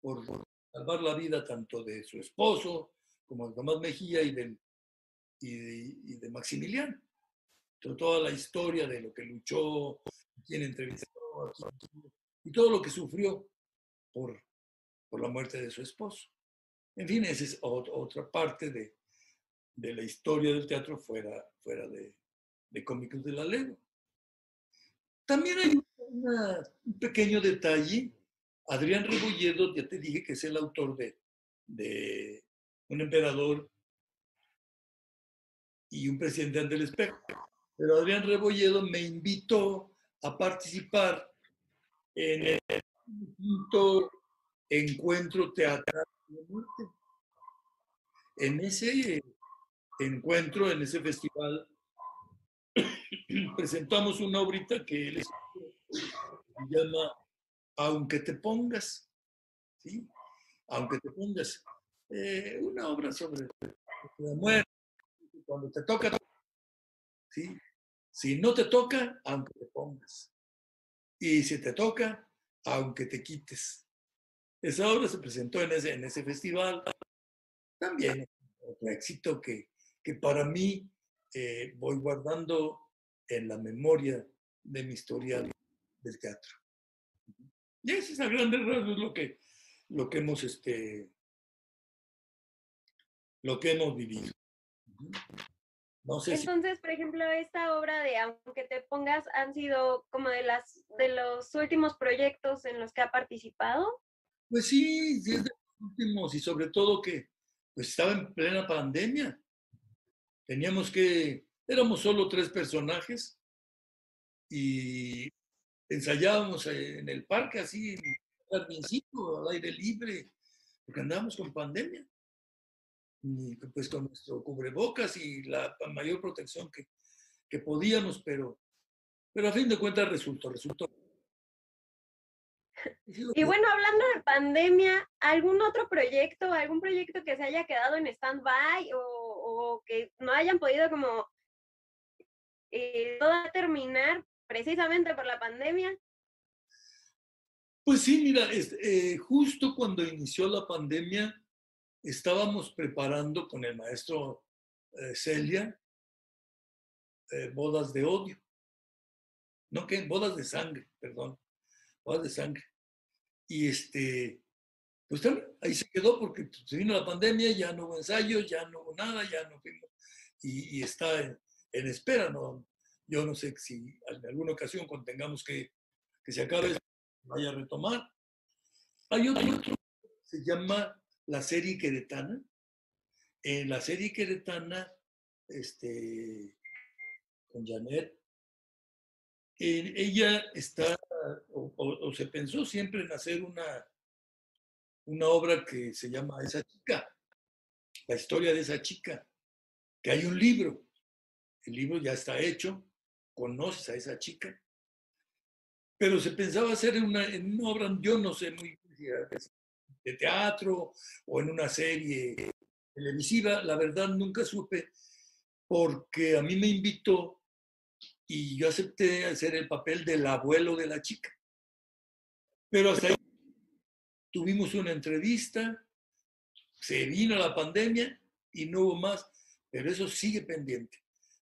S3: por salvar la vida tanto de su esposo como de Tomás Mejía y del y de, Maximiliano. toda la historia de lo que luchó, quién entrevistó, y todo lo que sufrió por, por la muerte de su esposo. En fin, esa es otra parte de, de la historia del teatro fuera, fuera de, de Cómicos de la Legua. También hay un pequeño detalle. Adrián Rebolledo, ya te dije que es el autor de, de Un emperador y un presidente ante el espejo. Pero Adrián Rebolledo me invitó a participar en el quinto encuentro teatral de muerte. En ese encuentro, en ese festival, presentamos una obrita que él se llama Aunque te pongas, ¿sí? Aunque te pongas. Eh, una obra sobre la muerte cuando te toca, ¿sí? Si no te toca, aunque te pongas. Y si te toca, aunque te quites. Esa obra se presentó en ese, festival. También otro éxito que, que para mí eh, voy guardando en la memoria de mi historial del teatro. Y ese es a grandes rasgos lo que, lo que hemos este, lo que hemos vivido.
S2: Entonces, por ejemplo, esta obra de Aunque te pongas han sido como de las de los últimos proyectos en los que ha participado.
S3: Pues sí, sí es de los últimos y sobre todo que pues estaba en plena pandemia. Teníamos que éramos solo tres personajes y ensayábamos en el parque así en el jardincito al aire libre porque andábamos con pandemia pues con nuestro cubrebocas y la mayor protección que, que podíamos, pero, pero a fin de cuentas resultó, resultó.
S2: Y bueno, hablando de pandemia, ¿algún otro proyecto, algún proyecto que se haya quedado en stand-by o, o, que no hayan podido como eh, terminar precisamente por la pandemia?
S3: Pues sí, mira, eh, justo cuando inició la pandemia, estábamos preparando con el maestro eh, Celia eh, bodas de odio. No, que bodas de sangre, perdón. Bodas de sangre. Y este, pues ahí se quedó porque se vino la pandemia, ya no hubo ensayos, ya no hubo nada, ya no fuimos. Y, está en, espera, ¿no? Yo no sé si en alguna ocasión cuando tengamos que, que se acabe, vaya a retomar. Hay otro, otro se llama la serie queretana. En la serie queretana, este, con Janet, ella está, o, se pensó siempre en hacer una, una obra que se llama Esa chica. la historia de esa chica, que hay un libro, el libro ya está hecho, conoces a esa chica, pero se pensaba hacer una, en una obra, yo no sé muy de teatro o en una serie televisiva, la verdad nunca supe, porque a mí me invitó y yo acepté hacer el papel del abuelo de la chica. Pero hasta ahí tuvimos una entrevista, se vino la pandemia y no hubo más, pero eso sigue pendiente.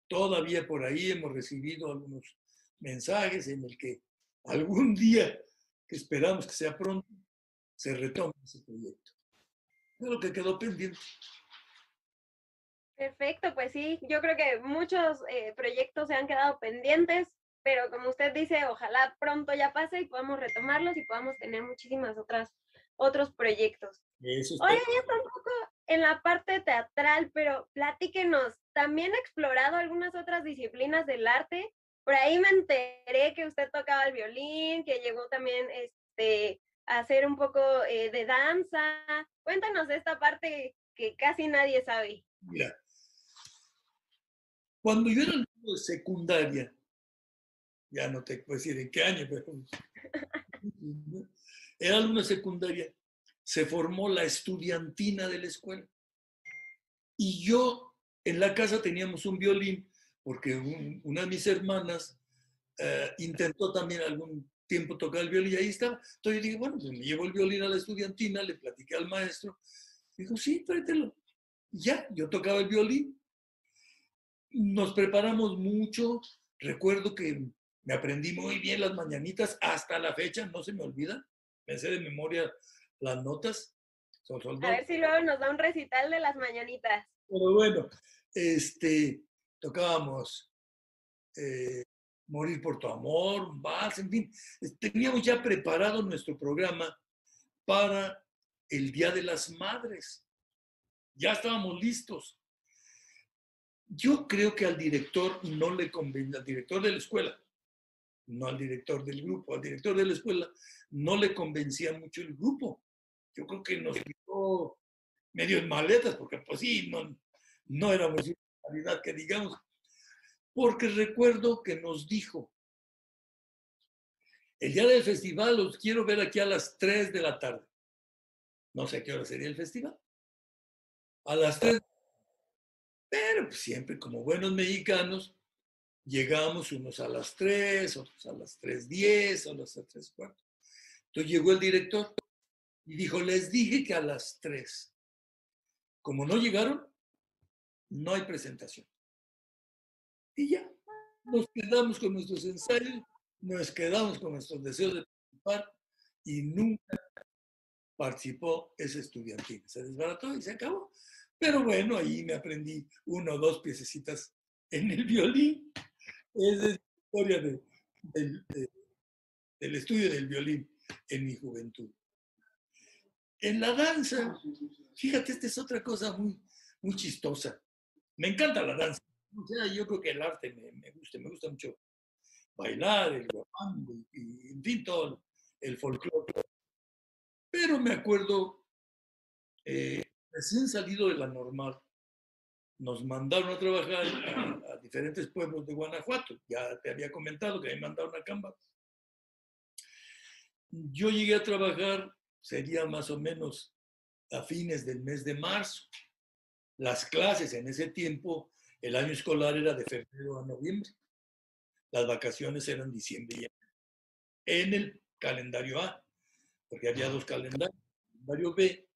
S3: Todavía por ahí hemos recibido algunos mensajes en el que algún día, que esperamos que sea pronto, se retome ese proyecto. Es lo que quedó pendiente.
S2: Perfecto, pues sí, yo creo que muchos eh, proyectos se han quedado pendientes, pero como usted dice, ojalá pronto ya pase y podamos retomarlos y podamos tener muchísimas otras otros proyectos.
S3: Eso
S2: Oye, ya está un poco en la parte teatral, pero platíquenos, ¿también ha explorado algunas otras disciplinas del arte? Por ahí me enteré que usted tocaba el violín, que llegó también este, a hacer un poco eh, de danza. Cuéntanos esta parte que casi nadie sabe.
S3: Mira, cuando yo era de secundaria, ya no te puedo decir en qué año, pero era alumno de secundaria, se formó la estudiantina de la escuela. Y yo en la casa teníamos un violín, porque una de mis hermanas eh, intentó también algún tiempo tocar el violín y ahí estaba. Entonces yo dije, bueno, pues me llevo el violín a la estudiantina, le platiqué al maestro. Dijo, sí, tráetelo. Ya, yo tocaba el violín. Nos preparamos mucho. Recuerdo que me aprendí muy bien las mañanitas hasta la fecha, no se me olvida. Me sé de memoria las notas.
S2: A ver si luego nos da un recital de las mañanitas.
S3: Pero bueno, este, tocábamos eh, Morir por tu amor, un vals, en fin. Teníamos ya preparado nuestro programa para el Día de las Madres. Ya estábamos listos. Yo creo que al director no le convenía, al director de la escuela, no al director del grupo, al director de la escuela no le convencía mucho el grupo. Yo creo que nos quitó medio en maletas, porque pues sí, no, no éramos una calidad que digamos, porque recuerdo que nos dijo, el día del festival los quiero ver aquí a las 3 de la tarde. No sé a qué hora sería el festival. A las 3. Pero pues, siempre como buenos mexicanos, llegamos unos a las 3, otros a las 3.10, otros a las 3 cuartos. Entonces llegó el director y dijo, les dije que a las 3. Como no llegaron, no hay presentación. Y ya, nos quedamos con nuestros ensayos, nos quedamos con nuestros deseos de participar y nunca participó ese estudiantil. Se desbarató y se acabó. Pero bueno, ahí me aprendí uno o dos piececitas en el violín. Esa es la historia del estudio del violín en mi juventud. En la danza, fíjate, esta es otra cosa muy, muy chistosa. Me encanta la danza. O sea, yo creo que el arte me, me gusta, me gusta mucho bailar, el guapango, y, en fin, todo el folclore. Pero me acuerdo, eh, recién salido de la normal, nos mandaron a trabajar a, diferentes pueblos de Guanajuato. Ya te había comentado que me mandaron a Camba. Yo llegué a trabajar, sería más o menos a fines del mes de marzo. Las clases en ese tiempo el año escolar era de febrero a noviembre. Las vacaciones eran diciembre y enero. En el calendario A, porque había dos calendarios. El calendario B,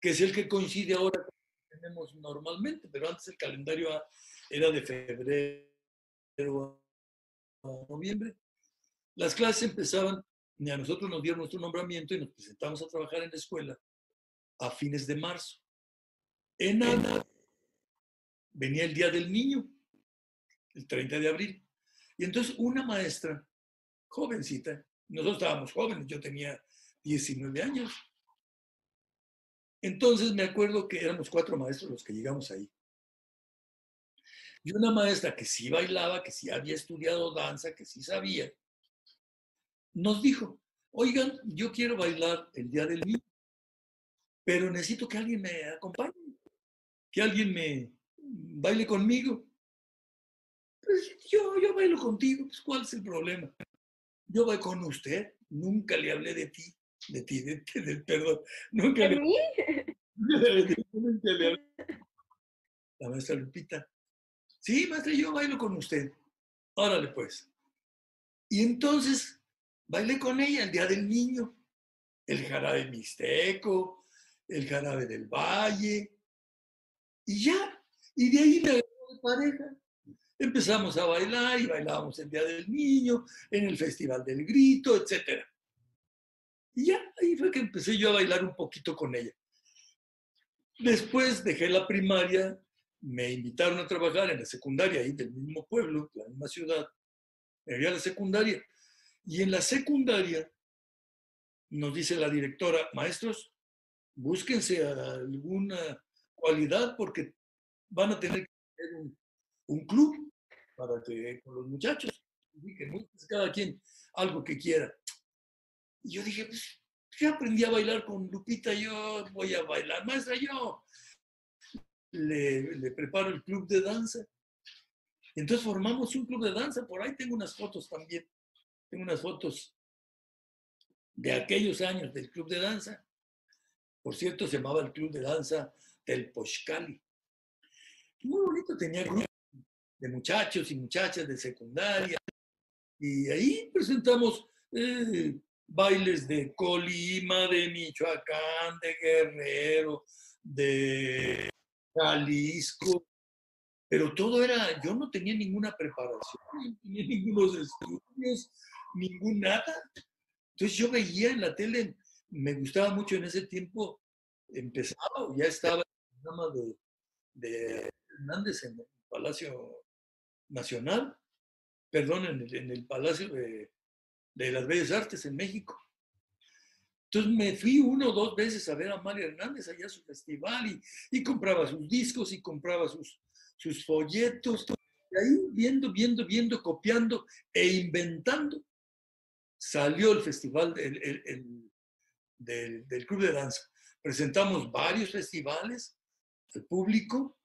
S3: que es el que coincide ahora con el que tenemos normalmente, pero antes el calendario A era de febrero a noviembre. Las clases empezaban, y a nosotros nos dieron nuestro nombramiento y nos presentamos a trabajar en la escuela a fines de marzo. En Ana venía el Día del Niño, el 30 de abril. Y entonces una maestra, jovencita, nosotros estábamos jóvenes, yo tenía 19 años. Entonces me acuerdo que éramos cuatro maestros los que llegamos ahí. Y una maestra que sí bailaba, que sí había estudiado danza, que sí sabía, nos dijo, oigan, yo quiero bailar el Día del Niño, pero necesito que alguien me acompañe. que alguien me baile conmigo. Pues yo, yo bailo contigo, pues ¿cuál es el problema? Yo voy con usted, nunca le hablé de ti, de ti, de ti, del perdón. Nunca
S2: ¿De
S3: le,
S2: mí?
S3: nunca le hablé. La maestra Lupita, sí, maestra, yo bailo con usted. Órale, pues. Y entonces bailé con ella el día del niño, el jarabe mixteco, el jarabe del valle, y ya. Y de ahí me agarró de pareja. Empezamos a bailar y bailábamos el Día del Niño, en el Festival del Grito, etc. Y ya, ahí fue que empecé yo a bailar un poquito con ella. Después dejé la primaria, me invitaron a trabajar en la secundaria ahí del mismo pueblo, de la misma ciudad. Me a la secundaria. Y en la secundaria nos dice la directora, maestros, búsquense alguna cualidad porque van a tener que tener un, un club para que con los muchachos, que busques cada quien algo que quiera. Y yo dije, pues yo aprendí a bailar con Lupita, yo voy a bailar, maestra, yo le, le preparo el club de danza. Entonces formamos un club de danza, por ahí tengo unas fotos también, tengo unas fotos de aquellos años del club de danza. Por cierto, se llamaba el club de danza del Pochcali. Muy bonito, tenía grupos de muchachos y muchachas de secundaria. Y ahí presentamos eh, bailes de Colima, de Michoacán, de Guerrero, de Jalisco. Pero todo era, yo no tenía ninguna preparación, no tenía ningunos estudios, ningún nada. Entonces yo veía en la tele, me gustaba mucho en ese tiempo, empezaba, ya estaba el programa de, de Hernández en el Palacio Nacional, perdón, en el, Palacio de, las Bellas Artes en México. Entonces me fui uno o dos veces a ver a Mario Hernández allá a su festival y, y compraba sus discos y compraba sus, sus folletos. Y ahí viendo, viendo, viendo, copiando e inventando, salió el festival del, el, el, del, Club de Danza. Presentamos varios festivales al público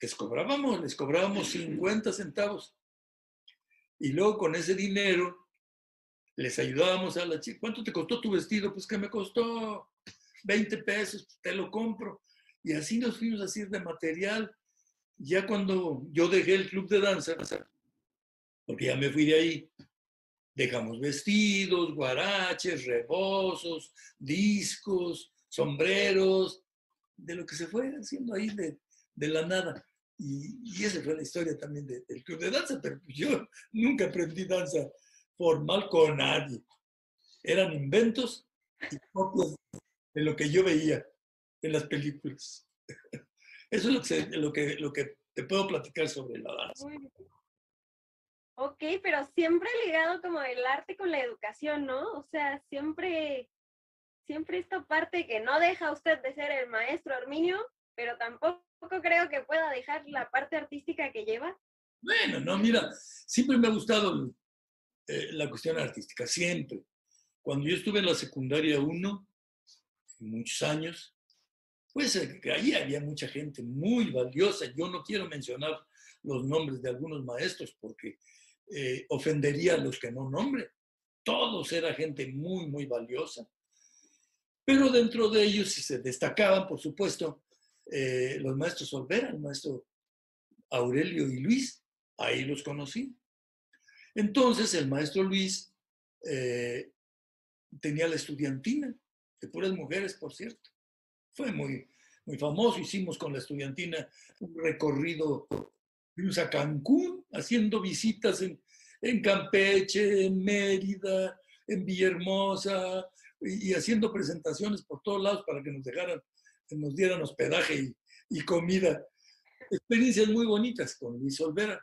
S3: les cobrábamos, les cobrábamos 50 centavos. Y luego con ese dinero les ayudábamos a la chica. ¿Cuánto te costó tu vestido? Pues que me costó 20 pesos, te lo compro. Y así nos fuimos a hacer de material. Ya cuando yo dejé el club de danza, porque ya me fui de ahí, dejamos vestidos, guaraches, rebozos, discos, sombreros, de lo que se fue haciendo ahí de, la nada. Y, esa fue la historia también de, del club de danza, pero yo nunca aprendí danza formal con nadie. Eran inventos y copias de lo que yo veía en las películas. Eso es lo que, lo que, lo que te puedo platicar sobre la danza.
S2: Ok, pero siempre ligado como el arte con la educación, ¿no? O sea, siempre, siempre esta parte que no deja usted de ser el maestro Arminio, pero tampoco creo que pueda dejar la parte artística que lleva.
S3: Bueno, no, mira, siempre me ha gustado eh, la cuestión artística, siempre. Cuando yo estuve en la secundaria 1, muchos años, pues ahí había mucha gente muy valiosa. Yo no quiero mencionar los nombres de algunos maestros porque eh, ofendería a los que no nombre. Todos era gente muy, muy valiosa. Pero dentro de ellos se destacaban, por supuesto, eh, los maestros Olvera, el maestro Aurelio y Luis, ahí los conocí. Entonces el maestro Luis eh, tenía la estudiantina, de puras mujeres, por cierto. Fue muy, muy famoso, hicimos con la estudiantina un recorrido, fuimos a Cancún, haciendo visitas en, en Campeche, en Mérida, en Villahermosa, y, y haciendo presentaciones por todos lados para que nos dejaran que nos dieran hospedaje y, y, comida. Experiencias muy bonitas con Luis Olvera.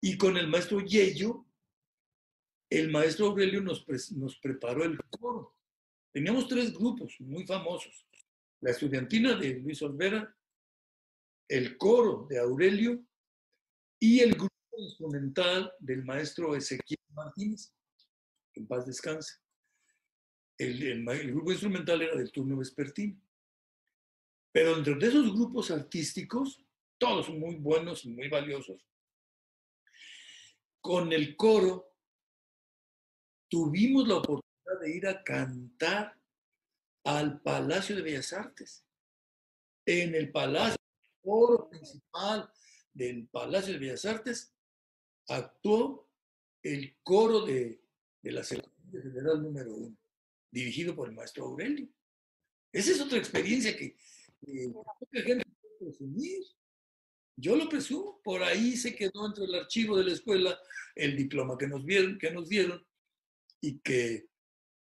S3: Y con el maestro Yello, el maestro Aurelio nos, pre, nos preparó el coro. Teníamos tres grupos muy famosos. La estudiantina de Luis Olvera, el coro de Aurelio y el grupo instrumental del maestro Ezequiel Martínez, en paz descanse. El, el, grupo instrumental era del turno vespertino. Pero dentro de esos grupos artísticos, todos muy buenos y muy valiosos, con el coro tuvimos la oportunidad de ir a cantar al Palacio de Bellas Artes. En el Palacio, el coro principal del Palacio de Bellas Artes, actuó el coro de, la Secretaría General número uno, dirigido por el maestro Aurelio. Esa es otra experiencia que, gente puede presumir. Yo lo presumo, por ahí se quedó entre el archivo de la escuela el diploma que nos, vieron, que nos dieron y que,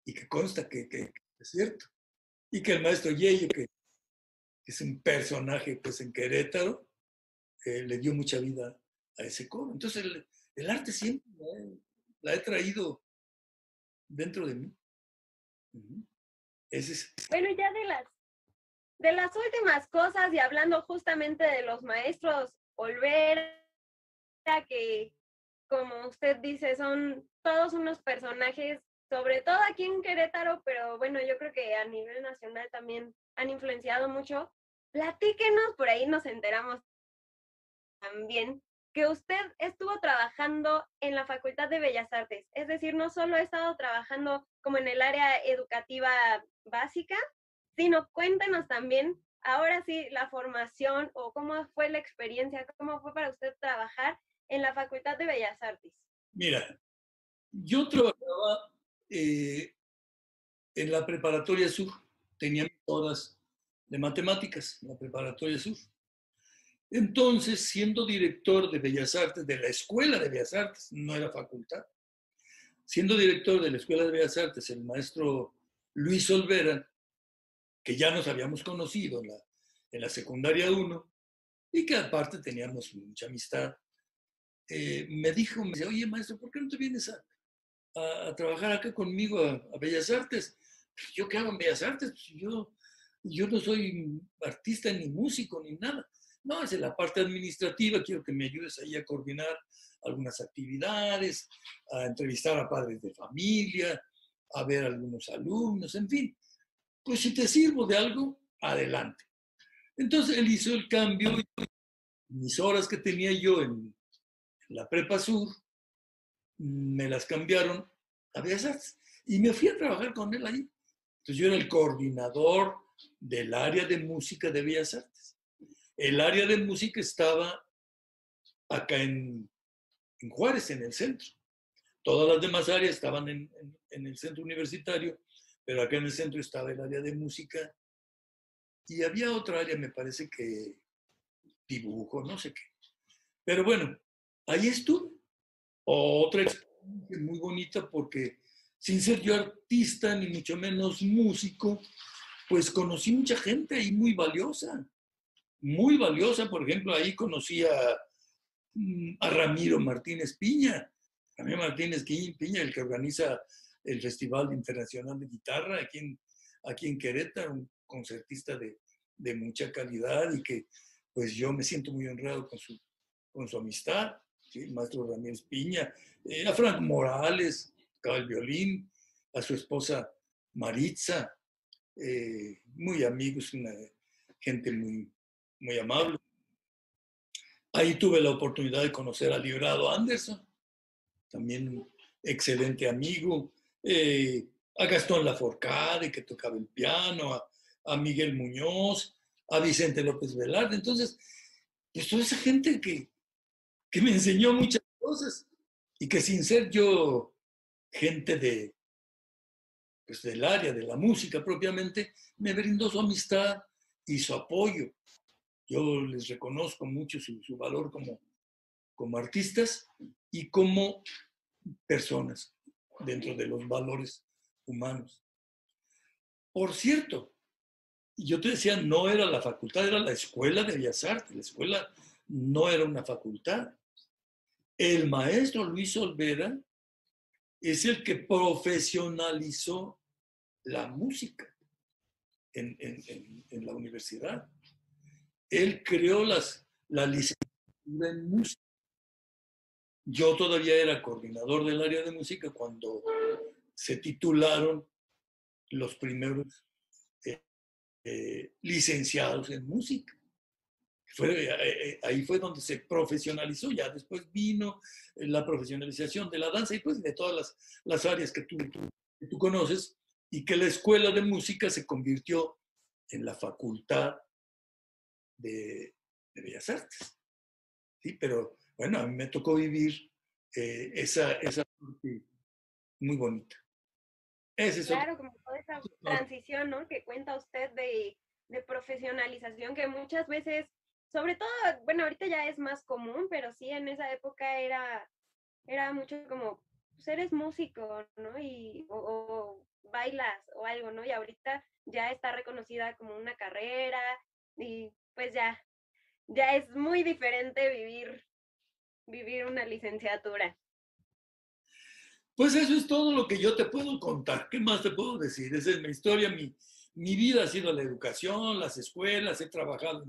S3: y que consta que, es cierto. Y que el maestro Yeyo, que es un personaje pues en Querétaro, le dio mucha vida a ese coro. Entonces el, arte siempre la he, traído dentro de mí.
S2: Bueno, ya de las de las últimas cosas y hablando justamente de los maestros Olvera, que como usted dice, son todos unos personajes, sobre todo aquí en Querétaro, pero bueno, yo creo que a nivel nacional también han influenciado mucho. Platíquenos, por ahí nos enteramos que usted estuvo trabajando en la Facultad de Bellas Artes, es decir, no solo ha estado trabajando como en el área educativa básica, sino cuéntenos también, ahora sí, la formación o cómo fue la experiencia, cómo fue para usted trabajar en la Facultad de Bellas Artes.
S3: Mira, yo trabajaba eh, en la preparatoria sur, tenía horas de matemáticas la preparatoria sur. Entonces, siendo director de Bellas Artes, de la Escuela de Bellas Artes, no era facultad, siendo director de la Escuela de Bellas Artes, el maestro Luis Olvera que ya nos habíamos conocido en la, en la secundaria 1 y que aparte teníamos mucha amistad, eh, me dijo, me dice, oye maestro, ¿por qué no te vienes a, a, trabajar acá conmigo a, Bellas Artes? Pues, ¿Yo qué hago en Bellas Artes? Pues, yo, yo no soy artista ni músico ni nada. No, es en la parte administrativa, quiero que me ayudes ahí a coordinar algunas actividades, a entrevistar a padres de familia, a ver a algunos alumnos, en fin pues si te sirvo de algo, adelante. Entonces él hizo el cambio mis horas que tenía yo en la prepa sur, me las cambiaron a Artes y me fui a trabajar con él ahí. Entonces yo era el coordinador del área de música de Bellas Artes. El área de música estaba acá en, Juárez, en el centro. Todas las demás áreas estaban en el centro universitario pero acá en el centro estaba el área de música y había otra área, me parece que dibujo, no sé qué. Pero bueno, ahí estuve. Otra experiencia muy bonita porque sin ser yo artista ni mucho menos músico, pues conocí mucha gente ahí muy valiosa, muy valiosa. Por ejemplo, ahí conocí a, mm, Ramiro Martínez Piña, Ramiro Martínez Piña, el que organiza el Festival Internacional de Guitarra aquí en, aquí en Querétaro, un concertista de, de, mucha calidad y que pues yo me siento muy honrado con su, con su amistad, el maestro Ramírez Piña, eh, a Frank Morales, tocaba el violín, a su esposa Maritza, eh, muy amigos, una gente muy, muy amable. Ahí tuve la oportunidad de conocer a Librado Anderson, también un excelente amigo, eh, a Gastón Laforcade, que tocaba el piano, a, Miguel Muñoz, a Vicente López Velarde. Entonces, pues toda esa gente que, que me enseñó muchas cosas y que sin ser yo gente de, pues del área de la música propiamente, me brindó su amistad y su apoyo. Yo les reconozco mucho su, su valor como, como artistas y como personas dentro de los valores humanos. Por cierto, yo te decía, no era la facultad, era la escuela de Bellas Artes. La escuela no era una facultad. El maestro Luis Olvera es el que profesionalizó la música en, la universidad. Él creó las, la licenciatura en música yo todavía era coordinador del área de música cuando se titularon los primeros eh, eh, licenciados en música. Eh, ahí fue donde se profesionalizó, ya después vino la profesionalización de la danza y pues de todas las, las áreas que tú, que tú conoces y que la escuela de música se convirtió en la facultad de, de Bellas Artes. Sí, pero bueno, a mí me tocó vivir eh, esa, esa parte muy bonita.
S2: claro, como toda esa transición ¿no? que cuenta usted de, de profesionalización que muchas veces, sobre todo, bueno, ahorita ya es más común, pero sí en esa época era, era mucho como, pues eres músico, ¿no? Y, o, o bailas o algo, ¿no? Y ahorita ya está reconocida como una carrera y pues ya, ya es muy diferente vivir vivir una licenciatura?
S3: Pues eso es todo lo que yo te puedo contar. ¿Qué más te puedo decir? Esa es mi historia. Mi, mi vida ha sido la educación, las escuelas. He trabajado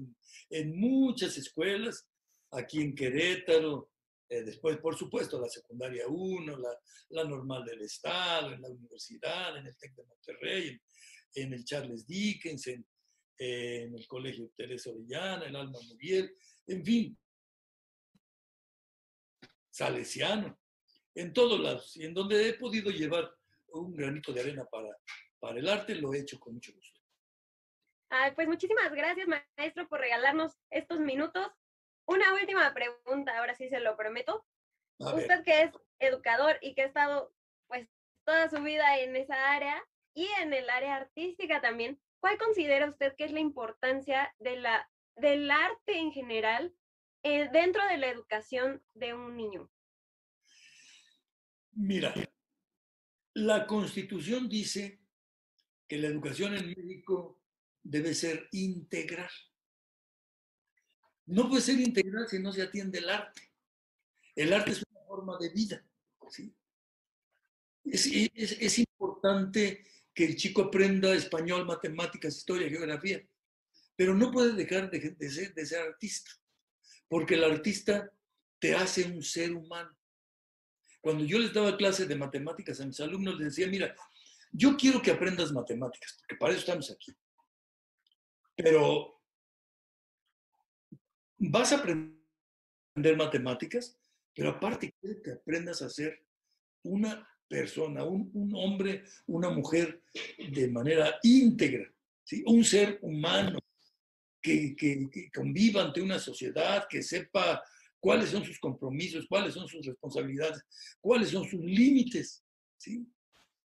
S3: en, muchas escuelas, aquí en Querétaro. Eh, después, por supuesto, la secundaria 1, la, la, normal del Estado, en la universidad, en el TEC de Monterrey, en, el Charles Dickens, en, en, el Colegio Teresa Orellana, en Alma Muriel. En fin, salesiano, en todos lados. Y en donde he podido llevar un granito de arena para, para el arte, lo he hecho con mucho gusto.
S2: pues muchísimas gracias, maestro, por regalarnos estos minutos. Una última pregunta, ahora sí se lo prometo. Usted que es educador y que ha estado pues toda su vida en esa área y en el área artística también, ¿cuál considera usted que es la importancia del arte en general eh, dentro de la educación de un niño?
S3: Mira, la constitución dice que la educación en México debe ser integral. No puede ser integral si no se atiende el arte. El arte es una forma de vida. Es, es, importante que el chico aprenda español, matemáticas, historia, geografía, pero no puede dejar de, ser, de ser artista porque el artista te hace un ser humano. Cuando yo les daba clases de matemáticas a mis alumnos, les decía, mira, yo quiero que aprendas matemáticas, porque para eso estamos aquí. Pero vas a aprender matemáticas, pero aparte quiero que aprendas a ser una persona, un, hombre, una mujer de manera íntegra, ¿sí? un ser humano, que, conviva ante una sociedad, que sepa cuáles son sus compromisos, cuáles son sus responsabilidades, cuáles son sus límites, ¿sí?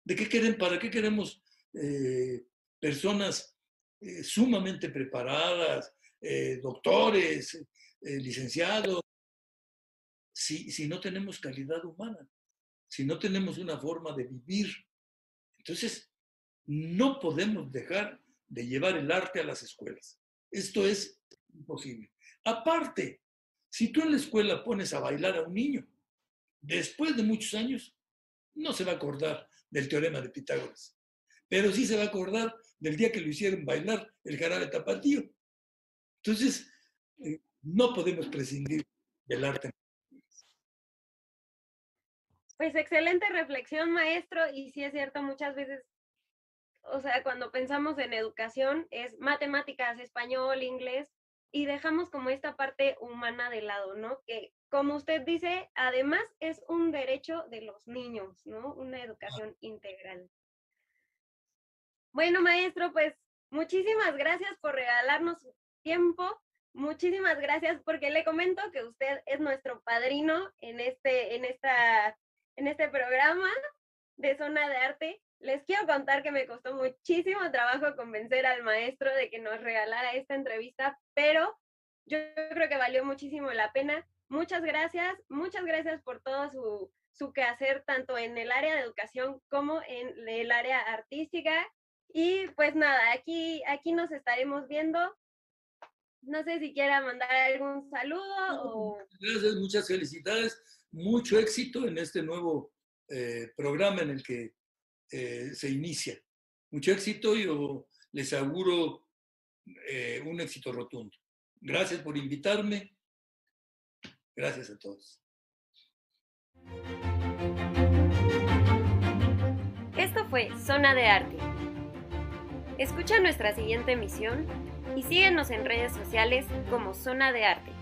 S3: ¿De qué queremos, para qué queremos eh, personas eh, sumamente preparadas, eh, doctores, licenciados, si no tenemos calidad humana, si no tenemos una forma de vivir? Entonces, no podemos dejar de llevar el arte a las escuelas. Esto es imposible. Aparte, si tú en la escuela pones a bailar a un niño, después de muchos años, no se va a acordar del teorema de Pitágoras, pero sí se va a acordar del día que lo hicieron bailar el jarabe tapatío. Entonces, eh, no podemos prescindir del arte.
S2: Pues excelente reflexión, maestro, y sí es cierto, muchas veces o sea, cuando pensamos en educación es matemáticas, español, inglés, y dejamos como esta parte humana de lado, ¿no? Que, como usted dice, además es un derecho de los niños, ¿no? Una educación integral. Bueno, maestro, pues muchísimas gracias por regalarnos su tiempo. Muchísimas gracias porque le comento que usted es nuestro padrino en este, en esta, en este programa de Zona de Arte les quiero contar que me costó muchísimo trabajo convencer al maestro de que nos regalara esta entrevista, pero yo creo que valió muchísimo la pena. Muchas gracias, muchas gracias por todo su, su quehacer, tanto en el área de educación como en el área artística. Y pues nada, aquí, aquí nos estaremos viendo. No sé si quiera mandar algún saludo o...
S3: Gracias, muchas felicidades, mucho éxito en este nuevo eh, programa en el que eh, se inicia. Mucho éxito y les auguro eh, un éxito rotundo. Gracias por invitarme. Gracias a todos.
S2: Esto fue Zona de Arte. Escucha nuestra siguiente emisión y síguenos en redes sociales como Zona de Arte.